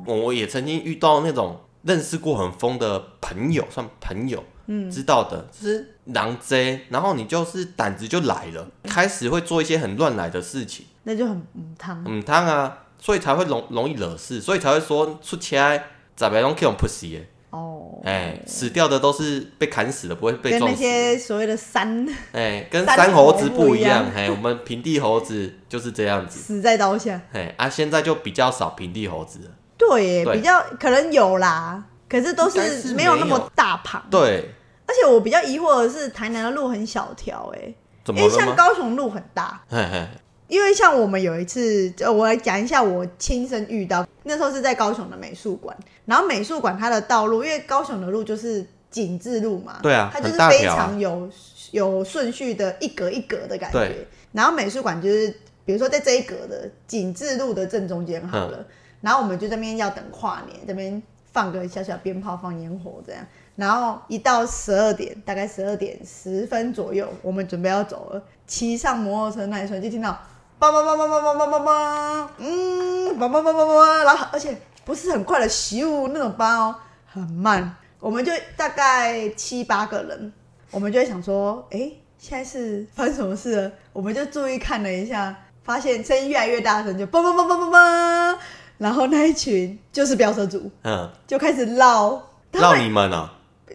我我也曾经遇到那种认识过很疯的朋友，算朋友，嗯，知道的，就是狼贼，然后你就是胆子就来了，开始会做一些很乱来的事情，那就很嗯汤。嗯，汤啊，所以才会容容易惹事，所以才会说出起来咋别用 kill pussy 耶，哦，哎，死掉的都是被砍死的，不会被跟那些所谓的山 哎，跟山山猴子猴不一样不一样，哎，我们平地猴子就是这样子，死在刀下，哎啊，现在就比较少平地猴子了，对耶，对。比较可能有啦，可是都应该是没有那么有。大旁。对，而且我比较疑惑的是，台南的路很小条，哎，因为像？高雄路很大。嘿嘿。因为像我们有一次，呃，我来讲一下我亲身遇到，那时候是在高雄的美术馆，然后美术馆它的道路，因为高雄的路就是景致路嘛，对啊它就是非常有有顺序的一格一格的感觉。然后美术馆就是，比如说在这一格的景致路的正中间好嗯了，然后我们就这边要等跨年，这边放个小小鞭炮、放烟火这样。然后一到十二点，大概十二点十分左右，我们准备要走了。骑上摩托车那一瞬，就听到叭叭叭叭叭叭叭叭叭，嗯，叭叭叭叭叭，然后而且不是很快的咻那种叭哦，很慢。我们就大概七八个人，我们就会想说，哎，现在是发生什么事了？我们就注意看了一下，发现声音越来越大声，就叭叭叭叭叭叭，然后那一群就是飙车族，嗯，就开始绕。他绕们你们哦、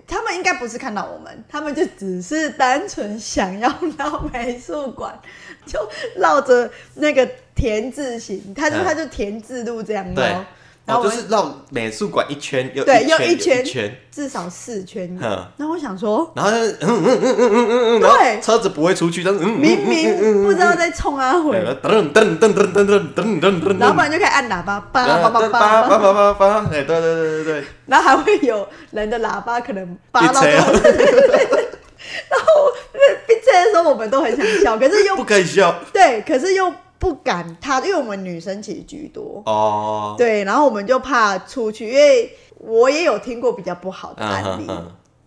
他们应该不是看到我们，他们就只是单纯想要绕美术馆，就绕着那个田字形，他就、嗯他就田字路这样对绕，然哦，后我就是绕美术馆一圈又对一圈又又一圈一圈，至少四圈。嗯然后我想说，然后就嗯嗯嗯嗯嗯嗯嗯，然后对车子不会出去，但是嗯明明不知道在冲阿对回，噔噔噔噔噔噔噔噔噔，然后不然就开始按喇叭，叭叭叭叭叭叭叭，叭哎，对对对对对，然后还会有人的喇叭可能叭到然后被这的时候我们都很想笑，可是又 不可以笑。对，可是又不敢他，因为我们女生其实居多，哦，对，然后我们就怕出去，因为我也有听过比较不好的嗯案例，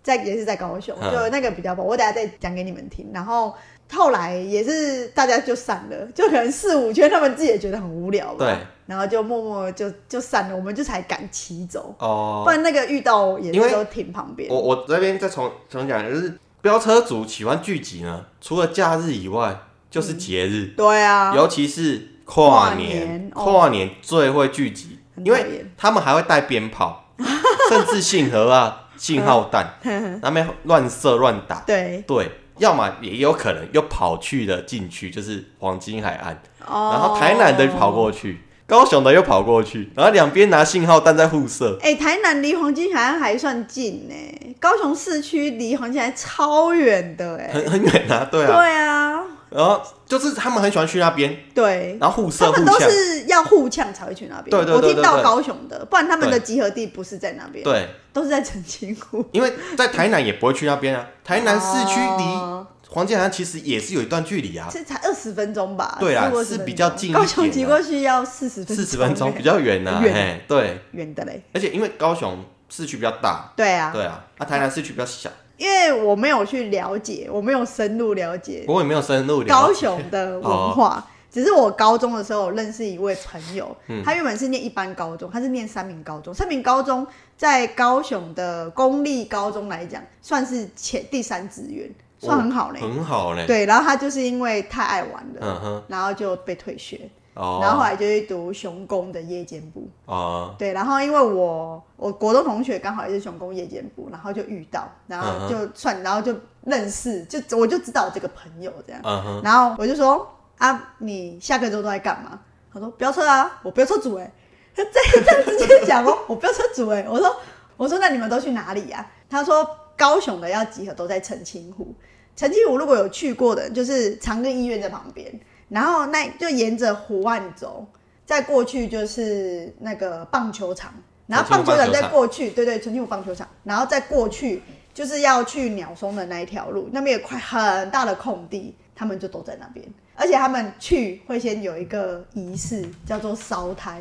在也是在高雄，嗯。就那个比较不好，我等下再讲给你们听。然后后来也是大家就散了，就可能四五圈，他们自己也觉得很无聊吧。对，然后就默默就就散了，我们就才敢骑走，哦。不，然那个遇到也是都停旁边。我我这边再重重讲，就是飙车族喜欢聚集呢，除了假日以外，就是节日，对啊，尤其是跨跨年跨年最会聚集，因为他们还会带鞭炮，甚至信盒啊、信号弹，那边乱射乱打。对，对，要么也有可能又跑去了禁区，就是黄金海岸，哦。然后台南的跑过去，高雄的又跑过去，然后两边拿信号弹在互射。哎、台南离黄金海岸还算近呢，高雄市区离黄金海岸超远的哎。很很远啊，对啊，对啊，然后就是他们很喜欢去那边，对，然后互射他们都，是要互呛才会去那边。对对对我听到高雄的，不然他们的集合地不是在那边，，对，都是在澄清湖。因为在台南也不会去那边啊，台南市区离哦黄金海岸其实也是有一段距离啊，这才二十分钟吧？对啊是比较近一点啊。高雄骑过去要四十分钟，四十分钟比较远呐，远嘿，对，远的嘞。而且因为高雄市区比较大，对啊，对啊，那台南市区比较小，因为我没有去了解，我没有深入了解我也没有深入了解。高雄的文化。哦。只是我高中的时候有认识一位朋友，嗯。他原本是念一般高中，他是念三明高中。三明高中在高雄的公立高中来讲，算是前第三志愿，算很好嘞。很好嘞，对，然后他就是因为太爱玩了，嗯哼，然后就被退学，哦，然后后来就去读雄工的夜间部。哦，对，然后因为我我国中同学刚好也是雄工夜间部，然后就遇到，然后嗯就算，然后就认识，就我就知道这个朋友这样，嗯，然后我就说啊，你下课之后都在干嘛？他说飙车啊，我飙车组哎，他 这这样直接讲哦，我飙车组哎，我说我说那你们都去哪里呀、他说高雄的要集合都在澄清湖，澄清湖如果有去过的，就是长庚医院在旁边，然后那就沿着湖岸走，再过去就是那个棒球场，然后棒球场再过去，对对，澄清湖棒球场，然后再过去就是要去鸟松的那一条路，那边有块很大的空地，他们就都在那边，而且他们去会先有一个仪式叫做烧胎，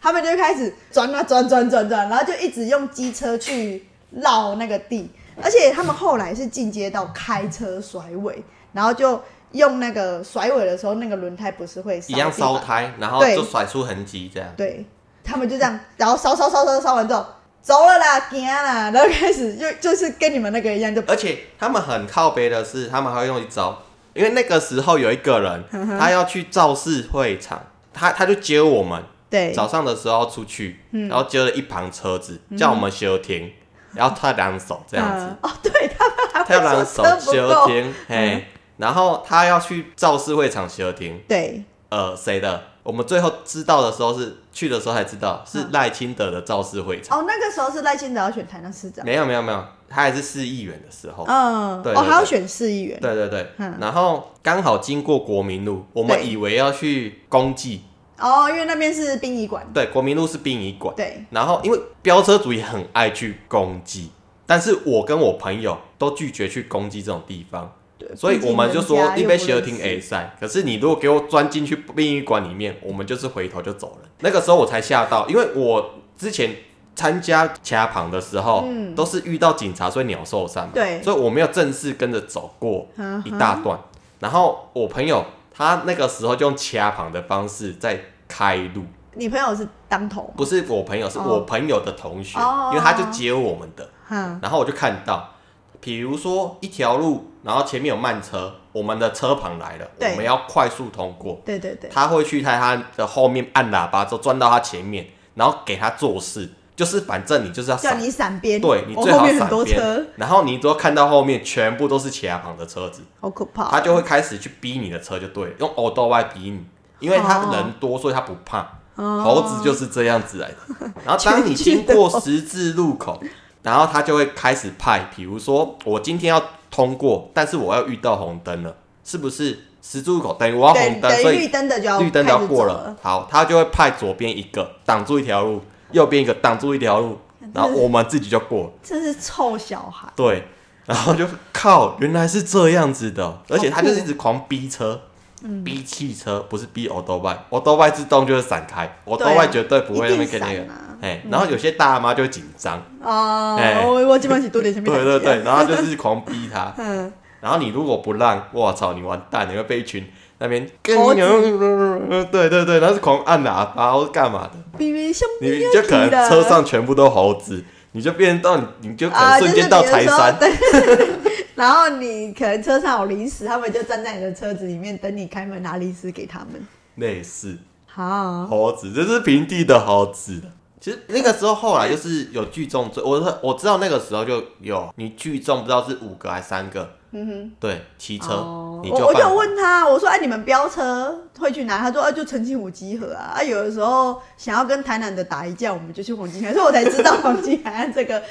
他们就开始转啊转转转转，然后就一直用机车去绕那个地，而且他们后来是进阶到开车甩尾，然后就用那个甩尾的时候，那个轮胎不是会一样烧胎，然后对。就甩出痕迹这样。对他们就这样，然后烧烧烧烧烧完之后走了啦，行啦，然后开始就就是跟你们那个一样，就而且他们很靠背的是，他们还会用一招，因为那个时候有一个人，他要去造势会场，他他就接我们，对。早上的时候出去，然后接了一旁车子，叫我们休停，然后他两手这样子，嗯哦，对他们还他要会两手休够，停，嘿，然后他要去造势会场休停，对，呃，谁的？我们最后知道的时候是去的时候才知道是赖清德的造势会场，哦，那个时候是赖清德要选台南市长，没有没有没有，他还是市议员的时候，嗯，对对哦，还要对。选市议员，对对对，嗯。然后刚好经过国民路，我们以为要去公祭，哦，因为那边是殡仪馆，对，国民路是殡仪馆，对，然后因为飙车族也很爱去攻击，但是我跟我朋友都拒绝去攻击这种地方，对所以我们就说一杯协协听 A 赛，可是你如果给我钻进去殡仪馆里面，我们就是回头就走了。那个时候我才吓到，因为我之前参加掐旁的时候，嗯。都是遇到警察，所以鸟兽散嘛，嗯对。所以我没有正式跟着走过嗯一大段。然后我朋友他那个时候就用掐旁的方式在开路，你朋友是当头，不是我朋友，是哦。我朋友的同学，哦。因为他就接我们的，嗯，然后我就看到，比如说一条路，然后前面有慢车，我们的车旁来了，我们要快速通过，对对对，他会去在他的后面按喇叭，之后钻到他前面，然后给他做事，就是反正你就是要叫闪，你闪边，对你最好闪边车，，然后你只要看到后面全部都是其他旁的车子，好可怕，他就会开始去逼你的车，就对了，用欧多外逼你，因为他人多，所以他不怕。哦猴子就是这样子来的。然后当你经过十字路口，然后他就会开始派，比如说我今天要通过，但是我要遇到红灯了，是不是？十字路口等于我要红灯，所以绿灯的就要绿灯就要过了。，好，他就会派左边一个挡住一条路，右边一个挡住一条路，然后我们自己就过。了。真是臭小孩，对，然后就靠，原来是这样子的，而且他就是一直狂逼车。嗯。逼汽车不是逼 i o d o b i 自动就是闪开啊 b i 绝对不会那边一定给那个哎、然后有些大妈就会紧张，哦哎，我我基本上是多点前面 对对对，然后就是狂逼他，嗯，然后你如果不让，我操，你完蛋，你会被一群那边对对对，然后是狂按喇叭或是干嘛的，你就可能车上全部都猴子，你就变到你你就可能啊，瞬间到财山，然后你可能车上有零食，他们就站在你的车子里面等你开门拿零食给他们。类似好，猴子，这是平地的猴子。其实那个时候后来就是有聚众罪，我我知道那个时候就有你聚众，不知道是五个还是三个，嗯哼。对，骑车、哦你我我就问他，我说：“哎、你们飙车会去哪？”他说：“啊，就澄清湖集合啊。啊，有的时候想要跟台南的打一架，我们就去黄金海岸。所以我才知道黄金海岸这个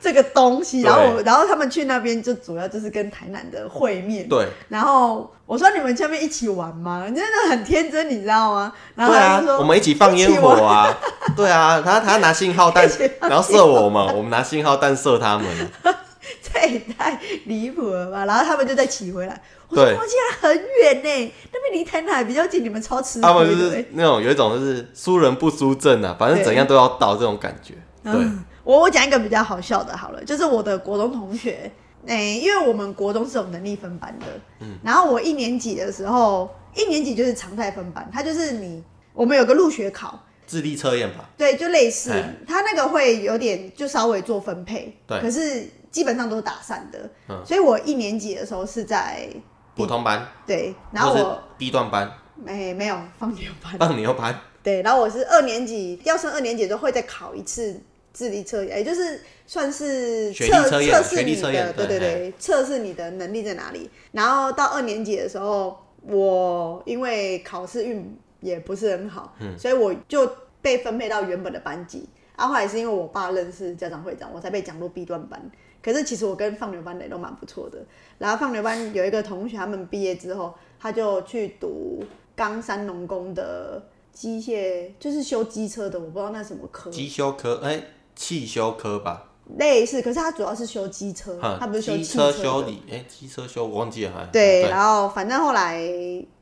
这个东西。然后我，然后他们去那边就主要就是跟台南的会面。对然后我说：“你们下面一起玩吗？你真的很天真，你知道吗？”然后对啊他就说：“，我们一起放烟火啊，对啊，他他拿信号弹 然后射我嘛，我们拿信号弹射他们啊，这也太离谱了吧！”然后他们就再骑回来。我说：“对黄金海岸很远呢，那边离台南还比较近，你们超吃他们就亏的欸。”是那种有一种就是输人不输阵啊，反正怎样都要到这种感觉，对，嗯，我我讲一个比较好笑的，好了，就是我的国中同学，哎、因为我们国中是有能力分班的，嗯，然后我一年级的时候，一年级就是常态分班，他就是你我们有个入学考，智力测验吧，对，就类似他，那个会有点就稍微做分配，对。可是基本上都是打散的，嗯。所以我一年级的时候是在普通班，对，然后我低段班、没、没有放牛班，放牛班，对，然后我是二年级，要升二年级的时候会再考一次智力测验，也就是算是学历测测验试学历测你的，验对对对对，测试你的能力在哪里。然后到二年级的时候，我因为考试运也不是很好，嗯所以我就被分配到原本的班级。啊，后来是因为我爸认识家长会长，我才被讲入 B 段班。可是其实我跟放牛班的也都蛮不错的。然后放牛班有一个同学，他们毕业之后，他就去读冈山农工的机械，就是修机车的，我不知道那什么科，机修科，哎、汽修科吧，类似。可是他主要是修机车，哈他不是修机汽车修理，哎、机车修我忘记了，哎对，对然后反正后来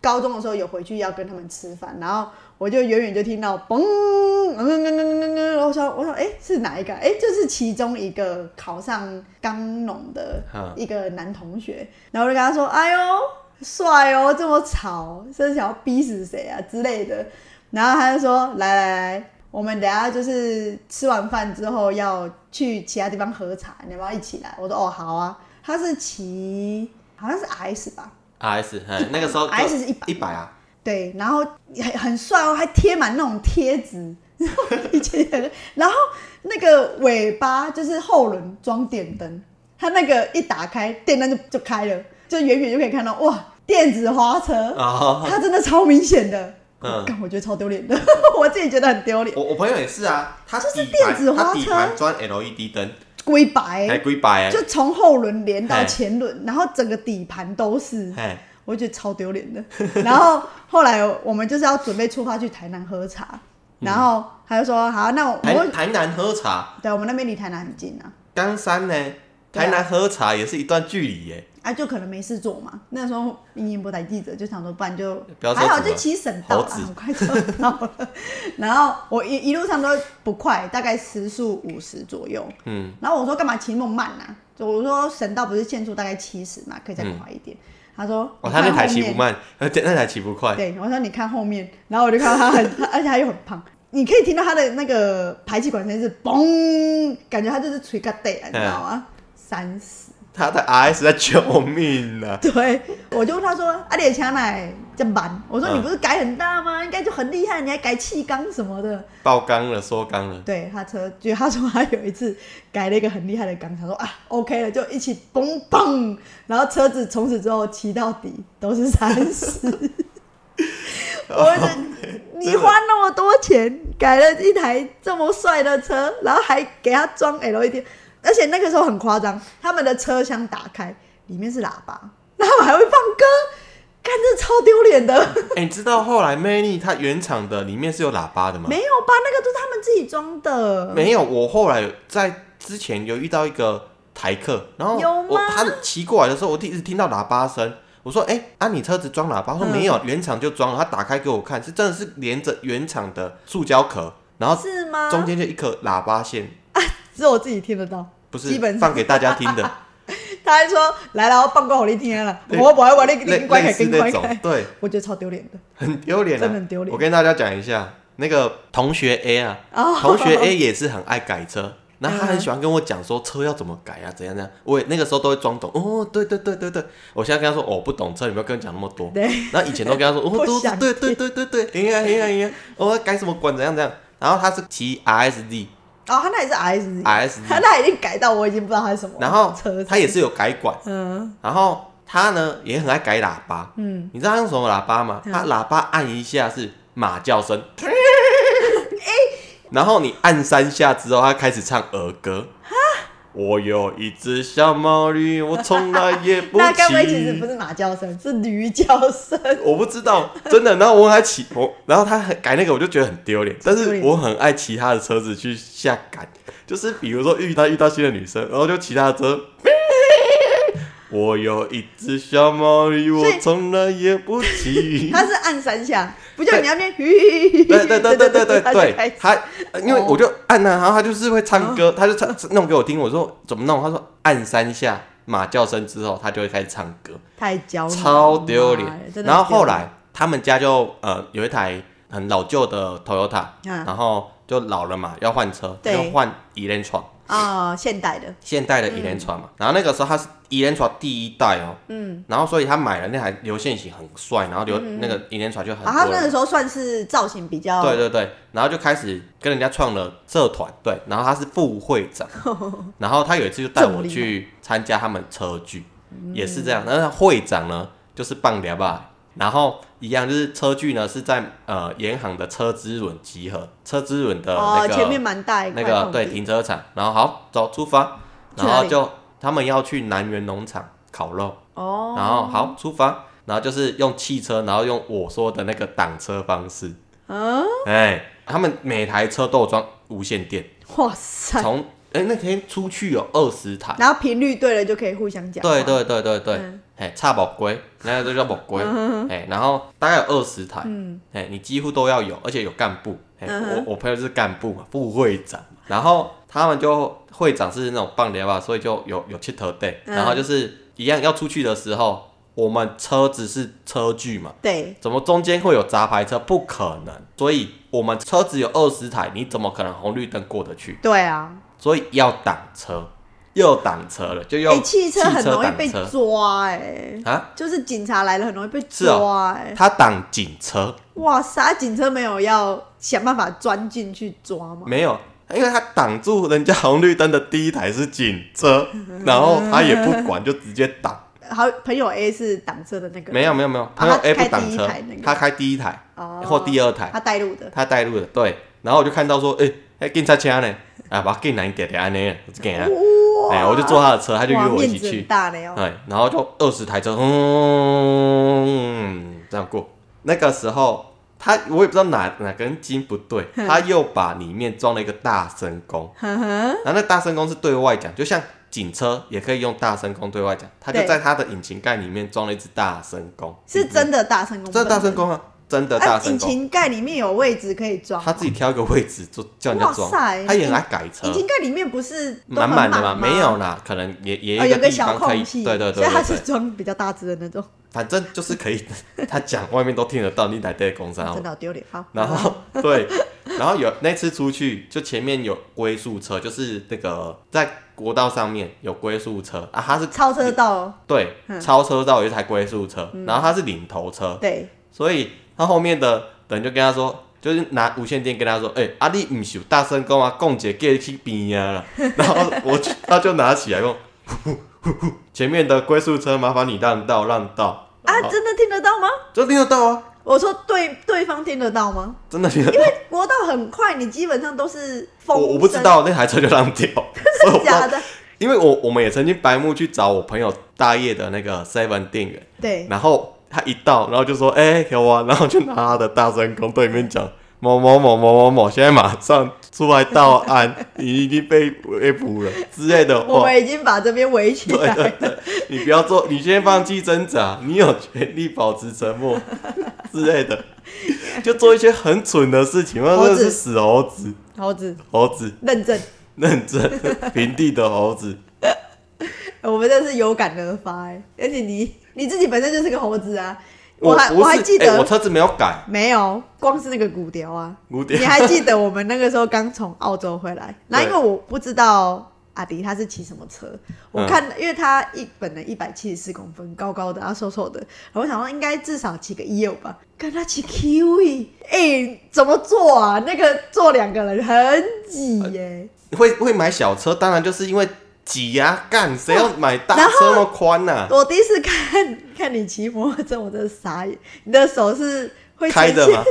高中的时候有回去要跟他们吃饭，然后我就远远就听到嘣，嗯嗯嗯嗯嗯，我说我说哎是哪一个？哎就是其中一个考上钢农的嗯一个男同学，然后我就跟他说，哎呦帅哦，这么吵，是想要逼死谁啊之类的，然后他就说来来来。我们等下就是吃完饭之后要去其他地方喝茶，你要不要一起来？我说哦好啊。他是骑好像是 S 吧，，RS，哎，那个时候 RS 是一百。一百啊，对，然后很很帅哦，还贴满那种贴纸，以前很然后那个尾巴就是后轮装电灯，它那个一打开电灯就就开了，就远远就可以看到哇电子花车，啊、它真的超明显的，嗯。干我觉得超丢脸的，我自己觉得很丢脸，我我朋友也是啊，他就是底电子盘他底花车盘装 LED 灯，龟白还龟白哎，就从后轮连到前轮，然后整个底盘都是，哎，我就觉得超丢脸的。然后后来我们就是要准备出发去台南喝茶，然后他就说好，那我台我台南喝茶，对我们那边离台南很近啊，冈山呢，台南喝茶也是一段距离耶，啊就可能没事做嘛。那时候民营博台记者就想说，不然就还好就骑省道啊，很快就到了。然后我一一路上都不快，大概时速五十左右。嗯，然后我说干嘛骑那么慢啊？就我说省道不是限速大概七十嘛，可以再快一点。他说哦，他那台骑不慢，呃那台骑不快，对，我说你看后面，然后我就看到他很，而且他又很胖，你可以听到他的那个排气管声是嘣，感觉他就是吹个地，你知道吗？三十，他的 RS 在救命啊！对，我就问他说：“啊，你的枪奶这么慢？”我说：“嗯你不是改很大吗？应该就很厉害，你还改气缸什么的。爆缸了，缩缸了”，对他车，就他说他有一次改了一个很厉害的缸，他说啊，OK 了，就一起嘣嘣，然后车子从此之后骑到底都是三十。我的，你花那么多钱改了一台这么帅的车，然后还给他装 LED，而且那个时候很夸张，他们的车厢打开，里面是喇叭，然后还会放歌，看这超丢脸的。哎、你知道后来 Many 它原厂的里面是有喇叭的吗？没有吧？那个都是他们自己装的。没有，我后来在之前有遇到一个台客，然后我他骑过来的时候，我第一次听到喇叭声。我说：“哎、啊，你车子装喇叭？”他说：“嗯没有，原厂就装了。”他打开给我看，是真的是连着原厂的塑胶壳，然后是吗？中间就一颗喇叭线，只有我自己听得到，不是基本上放给大家听的。他还说来了，我报告我你听了，我不爱我你类你关开类似那跟关开，，对，我觉得超丢脸的。很丢脸、啊，真的很丢脸我跟大家讲一下，那个同学 A 啊，哦同学 A 也是很爱改车。那他很嗯喜欢跟我讲说车要怎么改啊，怎样怎样。我也那个时候都会装懂，哦，对对对对对。我现在跟他说，哦，我不懂车，你不要跟我讲那么多。对，然后以前都跟他说，哦，不都对对对对对，哎呀哎呀哎呀，我改什么管怎样怎样。然后他是骑 RSD 哦，他那也是 RS，他那已经改到我已经不知道他是什么。然后车他也是有改管，嗯然后他呢也很爱改喇叭。嗯，你知道他用什么喇叭吗？嗯他喇叭按一下是马叫声，然后你按三下之后，他开始唱儿歌。我有一只小毛驴，我从来也不 那该不会其实不骑。是马叫声，是驴叫声？我不知道，真的。然后我很爱骑，我然后他很改那个，我就觉得很丢脸。但是我很爱骑他的车子去下赶，就是比如说遇到遇到新的女生，然后就骑他的车。我有一只小毛驴，我从来也不骑。它是按三下，不就你那边？对 对对对对对对他就开始，他因为哦我就按他，然后他就是会唱歌，他就唱弄给我听。我说怎么弄？他说按三下马叫声之后，他就会开始唱歌，太娇超丢脸然后后来他们家就呃有一台很老旧的 Toyota，嗯然后就老了嘛，要换车，对就换 e l a 啊，现代的，现代的 e t r a 嘛。然后那个时候他是 e t r a 第一代哦，嗯，然后所以他买了那台流线型很帅，然后流那个 e t r a 就很啊，他那个时候算是造型比较，对对对，然后就开始跟人家创了社团，对，然后他是副会长，然后他有一次就带我去参加他们车聚，也是这样。然后他会长呢就是棒聊吧，然后一样就是车距呢是在呃沿航的车之轮集合，车之轮的哦那，个、前面蛮大那个对停车场，然后好走出发，然后就他们要去南园农场烤肉，哦，然后好出发，然后就是用汽车，然后用我说的那个挡车方式。嗯，哎，他们每台车都有装无线电，哇塞，从哎那天出去有二十台，然后频率对了就可以互相讲话，对对对对对。嗯，哎差宝龟，那个都叫宝龟，哎，然后大概有二十台，嗯哎，你几乎都要有，而且有干部，哎，嗯我我朋友是干部嘛，副会长，然后他们就会长是那种棒聊吧，所以就有有七头队，嗯然后就是一样要出去的时候，我们车子是车距嘛。对，怎么中间会有杂牌车？不可能，所以我们车子有二十台，你怎么可能红绿灯过得去？对啊，所以要挡车，又挡车了，就用哎，汽车很容易被抓，哎，啊。就是警察来了很容易被抓，哎，他挡警车。哇塞，警车没有要想办法钻进去抓吗？没有，因为他挡住人家红绿灯的第一台是警车，然后他也不管，就直接挡。好，朋友 A 是挡车的那个，没有没有没有，朋友 A 不挡车第一台那，个。他开第一台哦。或第二台，他带路的，他带路的，对。然后我就看到说，哎，哎，警察车呢？啊，把警来点点安尼，我就给他，哎，我就坐他的车，他就约我一起去。大了哟，对，然后就二十台车，嗯，这样过。那个时候，他我也不知道哪哪根筋不对，他又把里面装了一个大声公，呵呵，然后那大声公是对外讲，就像警车也可以用大声公对外讲，他就在他的引擎盖里面装了一只大声公，是真的大声公，真的大声公啊，真的大啊，引声公，擎盖里面有位置可以装，他自己挑一个位置就叫人家装他也来改车。引。擎盖里面不是满满的嘛，吗？没有啦，可能也也哦，有个小空隙，对对对所以他是装比较大只的那种，反正就是可以，他讲外面都听得到，你来对公司 真的好丢脸。好，然后对，然后有那次出去，就前面有龟速车，就是那个在国道上面有龟速车啊，它是超车道，对嗯。超车道有一台龟速车，然后它是领头车，对，所以他后面的人就跟他说。就是拿无线电跟他说，哎、啊你唔是有大声讲啊，共姐给去边啊啦。然后我就他就拿起来用，呼呼呼呼前面的龟速车麻烦你让道让道啊，真的听得到吗？真听得到啊，我说对，对方听得到吗？真的听得到。因为国道很快，你基本上都是风我我不知，道那台车就让掉，所以我不知道假的，因为我我们也曾经白目去找我朋友大业的那个 Seven 店员，对，然后他一到，然后就说：“哎、给我、啊。”然后就拿他的大声公对面讲：“某某某某某某，现在马上出来到案，你已经被围捕了之类的话。我们已经把这边围起来了，对对，你不要做，你先放弃挣扎，你有权利保持沉默之类的，就做一些很蠢的事情，那真的是死猴子，猴子猴子认证。认证平地的猴子。我们这是有感而发哎，而且你你自己本身就是个猴子啊，还不是还记得、哎我车子没有改，没有，光是那个骨雕啊，五点你还记得我们那个时候刚从澳洲回来，然后因为我不知道阿迪他是骑什么车，我嗯看、因为他一本人一百七十四公分，高高的，然后瘦瘦的，然后我想说应该至少骑个一六吧，看他骑 Kiwi，哎、怎么坐啊？那个坐两个人很挤耶、会会买小车，当然就是因为挤呀、干谁要买大车那么宽呐、我第一次看 看你骑摩托车，我真的傻眼，你的手是会呈开的吗？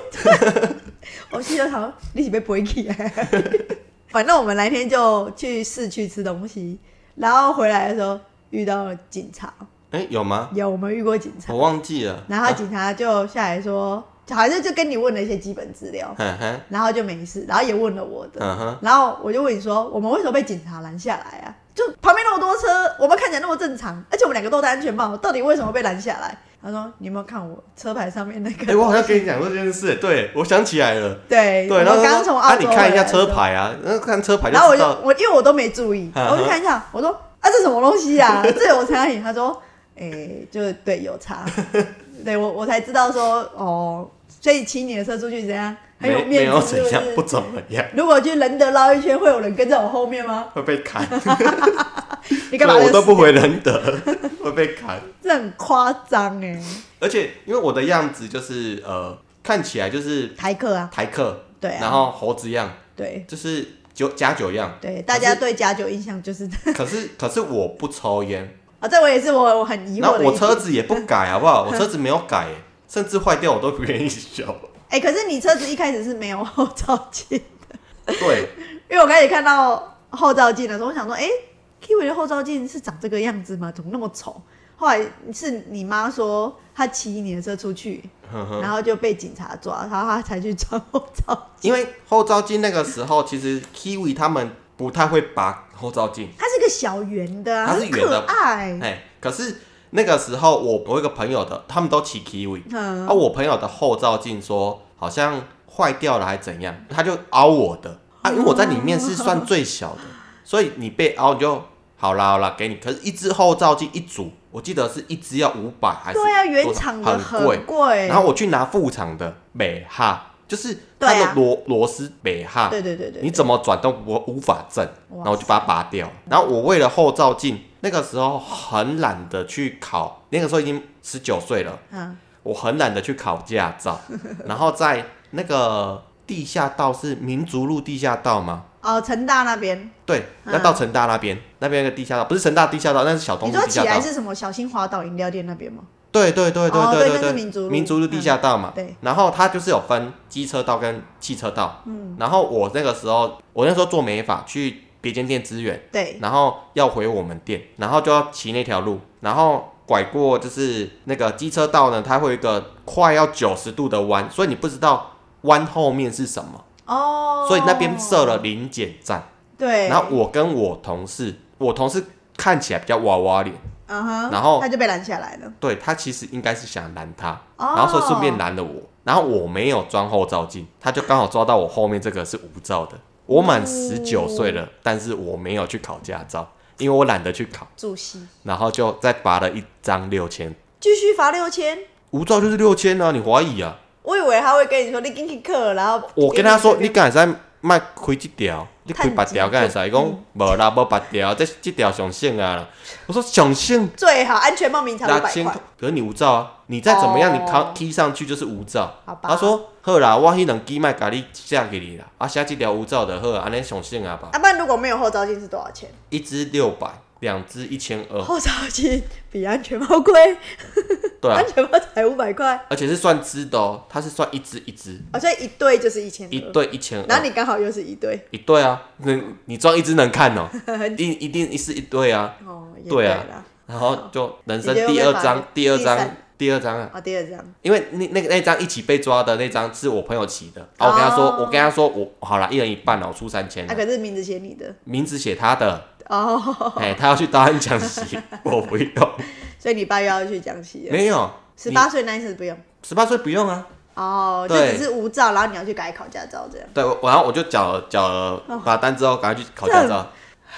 我心里就想，你是被不会起来。反正我们那天就去市区吃东西，然后回来的时候遇到了警察，哎、有吗？有我们遇过警察我，忘记了。然后警察就下来说，好像就跟你问了一些基本资料，然后就没事，然后也问了我的，嗯，然后我就问你说，我们为什么被警察拦下来啊？就旁边那么多车，我们看起来那么正常，而且我们两个都戴安全帽，到底为什么被拦下来？他说：“你有没有看我车牌上面那个？”哎、我好像跟你讲过这件事，对我想起来了。对对，然后我他说啊，刚从澳洲你看一下车牌啊，然后看车牌就然后我就。我因为我都没注意，嗯我就看一下，我说啊这什么东西啊？这有差异？他说：“哎、就对有差。”对我我才知道说哦，所以骑你的车出去怎样很有没有子，是不怎样，不？怎么样，如果去仁德绕一圈，会有人跟在我后面吗？会被砍。你干嘛？我都不回仁德，会被砍。这很夸张哎，而且因为我的样子就是呃，看起来就是台客啊，台客，对啊然后猴子样，对就是酒加酒样。对，大家对假酒印象就是可是可是我不抽烟，啊，这我也是我我很疑惑。那我。车子也不改，好不好？我车子没有改，甚至坏掉我都不愿意修。哎、可是你车子一开始是没有 后照镜的，对，因为我开始看到后照镜的时候，我想说，哎、k i w i 的后照镜是长这个样子吗？怎么那么丑？后来是你妈说她骑你的车出去，然后就被警察抓，然后她才去装后照镜。因为后照镜那个时候，其实 Kiwi 他们不太会拔后照镜，它是个小圆的、啊，很它是圆的可爱。哎，可是那个时候我我有一个朋友的，他们都骑 Kiwi，嗯啊，我朋友的后照镜说好像坏掉了还怎样，他就凹我的。啊，因为我在里面是算最小的，所以你被凹你就好啦好啦给你，可是一只后照镜一组，我记得是一只要五百还是对啊，原厂的很贵，然后我去拿副厂的美哈，就是它的螺螺丝美哈，对对对对，你怎么转都无无法正，然后我就把它拔掉。然后我为了后照镜，那个时候很懒得去考，那个时候已经十九岁了，嗯，我很懒得去考驾照。然后在那个地下道是民族路地下道吗？哦，成大那边，对，嗯要到成大那边，那边有个地下道，不是成大地下道，那是小东你说。起来是什么小新华岛饮料店那边吗？对对对对哦对那对对是民族路民族路地下道嘛。对，然后它就是有分机车道跟汽车道。嗯。然后我那个时候，我那时候做美发去别间店支援，对，然后要回我们店，然后就要骑那条路，然后拐过就是那个机车道呢，它会有一个快要九十度的弯，所以你不知道弯后面是什么，哦，所以那边设了临检站。对，然后我跟我同事，我同事看起来比较娃娃脸，嗯哼，然后他就被拦下来了。对他其实应该是想拦他，哦。然后所以顺便拦了我，然后我没有装后照镜，他就刚好抓到我后面这个是无照的。我满十九岁了，但是我没有去考驾照，因为我懒得去考，主席。然后就再罚了一张六千，继续罚六千，无照就是六千啊，你怀疑啊？我以为他会跟你说你进去课，然后我跟他说，给你敢使卖开这条，你开八条敢使？伊讲嗯无啦，无八条，这这条上限啊。我说上限最好安全帽名才五百块，，可是你无照啊，你再怎么样，哦。你扛踢上去就是无照。好吧？他说好啦，我迄两支卖咖你下给你啦，啊下这条无照的好啊，安尼上线啊吧，啊，不然如果没有后照镜是多少钱？一只六百，两只一千二，后照镜比安全帽贵，对啊。安，全帽才五百块，而且是算只的哦，它是算一只一只，哦，所以一对就是一千一，对一千二，然后你刚好又是一对，一对啊，你你装一只能看哦，一定一定是一对啊，哦，也对啊，然后就人生第二张被罚了，第二张第二张啊，哦，第二张，因为那那个那张一起被抓的那张是我朋友骑的，啊，我跟他说，哦。我跟他说我好了，一人一半了，我出三千啊，，可是名字写你的，名字写他的，哦，哎，他要去大安讲习，我不用，所以你爸又要去江西了，没有，十八岁那一次不用。十八岁不用啊。哦，就对只是无照，然后你要去改考驾照这样。对，我然后我就缴了缴了罚单之后，赶快去考驾照。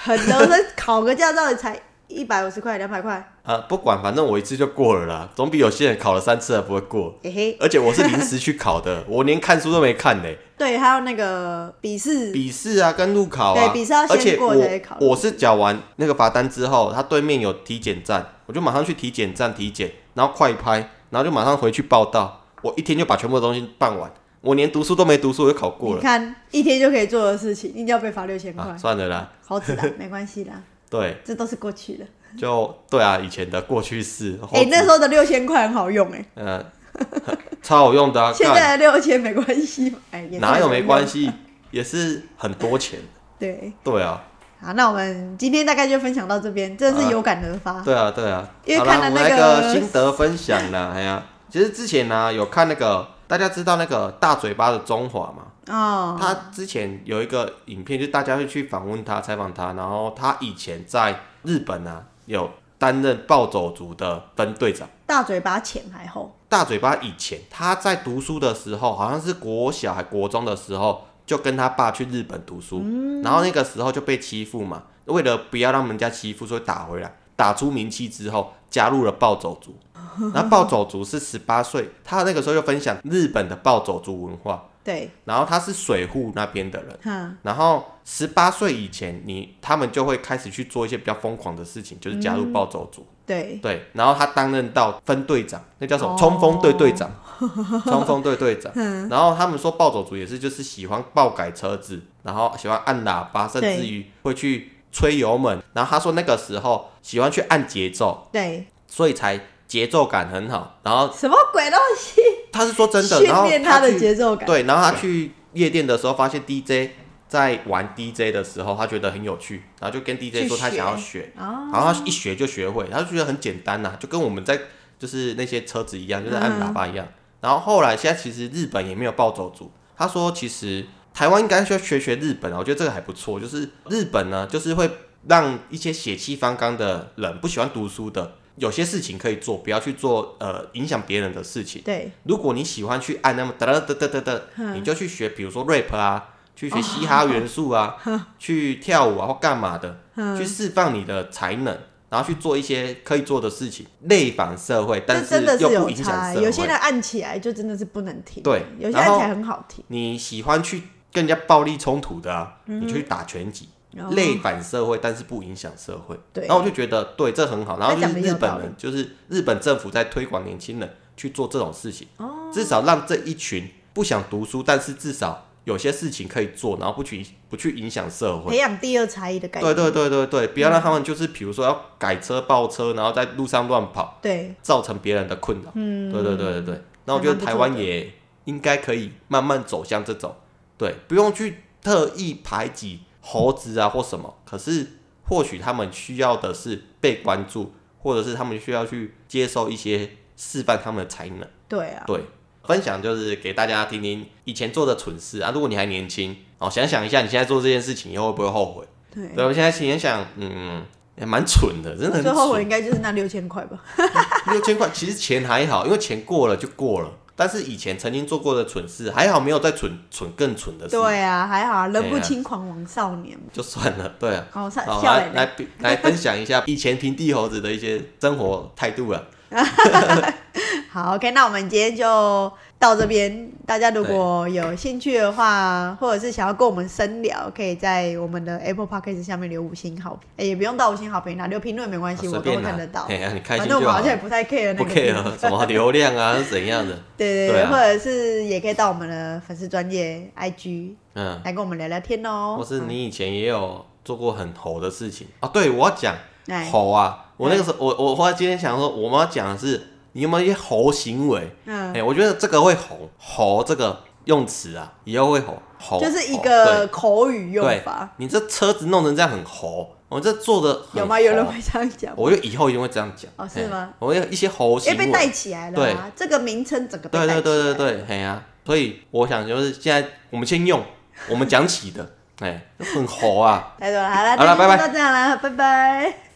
很多人考个驾照才一百五十块、两百块，啊，不管，反正我一次就过了啦，总比有些人考了三次还不会过。嘿嘿。而且我是临时去考的，我连看书都没看呢、对，还有那个笔试，笔试啊，跟路考啊，对笔试要先过才考。我我是缴完那个罚单之后，他对面有体检站，我就马上去体检站体检，然后快拍，然后就马上回去报到，我一天就把全部的东西办完，我连读书都没读书，我就考过了。你看一天就可以做的事情，一定要被罚六千块。啊，，算了啦，好子啦，没关系啦，对，这都是过去的。就对啊，以前的过去式，哎、那时候的六千块很好用哎、呃，超好用的 现在的六千没关系，哎、也哪有没关系？也是很多钱，对，对啊，好，那我们今天大概就分享到这边，真的是有感而发。对啊，对啊。因为看了那个个心得分享啦，哎呀，其实之前呢、有看那个，大家知道那个大嘴巴的中华嘛？哦，他之前有一个影片，就大家会去访问他、采访他，然后他以前在日本啊有担任暴走族的分队长。大嘴巴前还后，大嘴巴以前他在读书的时候，好像是国小还国中的时候，就跟他爸去日本读书，然后那个时候就被欺负嘛，为了不要让人家欺负，所以打回来，打出名气之后，加入了暴走族。然后暴走族是十八岁，他那个时候就分享日本的暴走族文化，对，然后他是水户那边的人。哈，然后十八岁以前，你他们就会开始去做一些比较疯狂的事情，就是加入暴走族。对，对，然后他担任到分队长，那叫什么？哦。冲锋队队长，冲锋队队长。然后他们说暴走族也是就是喜欢爆改车子，然后喜欢按喇叭，甚至于会去吹油门。然后他说那个时候喜欢去按节奏，对，所以才节奏感很好。然后什么鬼东西？他是说真的，然后训练他的去节奏感。对，然后他去夜店的时候，发现 DJ 在玩 DJ 的时候，他觉得很有趣，然后就跟 DJ 说他想要学然后他一学就学会，他就觉得很简单呐、就跟我们在就是那些车子一样，就是按喇叭一样。然后后来现在其实日本也没有暴走族，他说其实台湾应该需要学学日本啊，我觉得这个还不错。就是日本呢，就是会让一些血气方刚的人，不喜欢读书的，有些事情可以做，不要去做呃影响别人的事情。对，如果你喜欢去按那么哒哒哒哒哒哒，嗯你就去学，比如说 rap 啊，去学嘻哈元素啊，去跳舞啊或干嘛的，嗯去释放你的才能，然后去做一些可以做的事情，内反社会，但是又不影响社差欸。有些人。按起来就真的是不能停，对有些按起来很好听。你喜欢去跟人家暴力冲突的啊，嗯你就去打拳击，哦类反社会，但是不影响社会。对然后我就觉得对这很好，然后就是日本人，就是日本政府在推广年轻人去做这种事情，哦至少让这一群不想读书，但是至少有些事情可以做，然后不去不去影响社会培。养第二才艺的感觉。对对对对对，不要让他们就是比如说要改车爆车，然后在路上乱跑，对造成别人的困扰。嗯，对对对对对，那我觉得台湾也应该可以慢慢走向这种，对，不用去特意排挤猴子啊或什么，可是或许他们需要的是被关注，或者是他们需要去接受一些示范他们的才能。对啊，对，分享就是给大家听听以前做的蠢事啊，如果你还年轻哦，想想一下你现在做这件事情以后会不会后悔？对。对，我现在想想，嗯，也蛮蠢的，真的很最后悔。应该就是那六千块吧。六千块其实钱还好，因为钱过了就过了。但是以前曾经做过的蠢事，还好没有再蠢蠢更蠢的事，对啊，还好啊，人不轻狂枉少年嘛。就算了。对啊，好，笑来来分享一下以前平地猴子的一些生活态度啊。好，OK，那我们今天就到这边。大家如果有兴趣的话，或者是想要跟我们深聊，可以在我们的 Apple Podcast 下面留五星好评，哎也不用到五星好评啦，留评论没关系，我都看得到。哎呀，你开反心就好正我们好像，也不太 care 那不个 care 什么流量啊是怎样的。对对对，或者是也可以到我们的粉丝专业 IG 嗯，来跟我们聊聊天哦。或是你以前也有做过很猴的事情啊？对，我要讲哎猴啊，我那个时候我我后来今天想说，我们要讲的是你有没有一些猴行为？嗯哎、，我觉得这个会猴，猴这个用词啊，以后会红，猴就是一猴个口语用对对法，你这车子弄成这样很猴，我这做的有吗？有人会这样讲？我觉得以后一定会这样讲。哦是吗哎我有一些猴行为被带起来了对啊，这个名称整个被对带起来对对对对，嘿呀、所以我想就是现在我们先用我们讲起的，哎、很猴啊。太多了，好了，好了拜拜就到这样了，拜拜。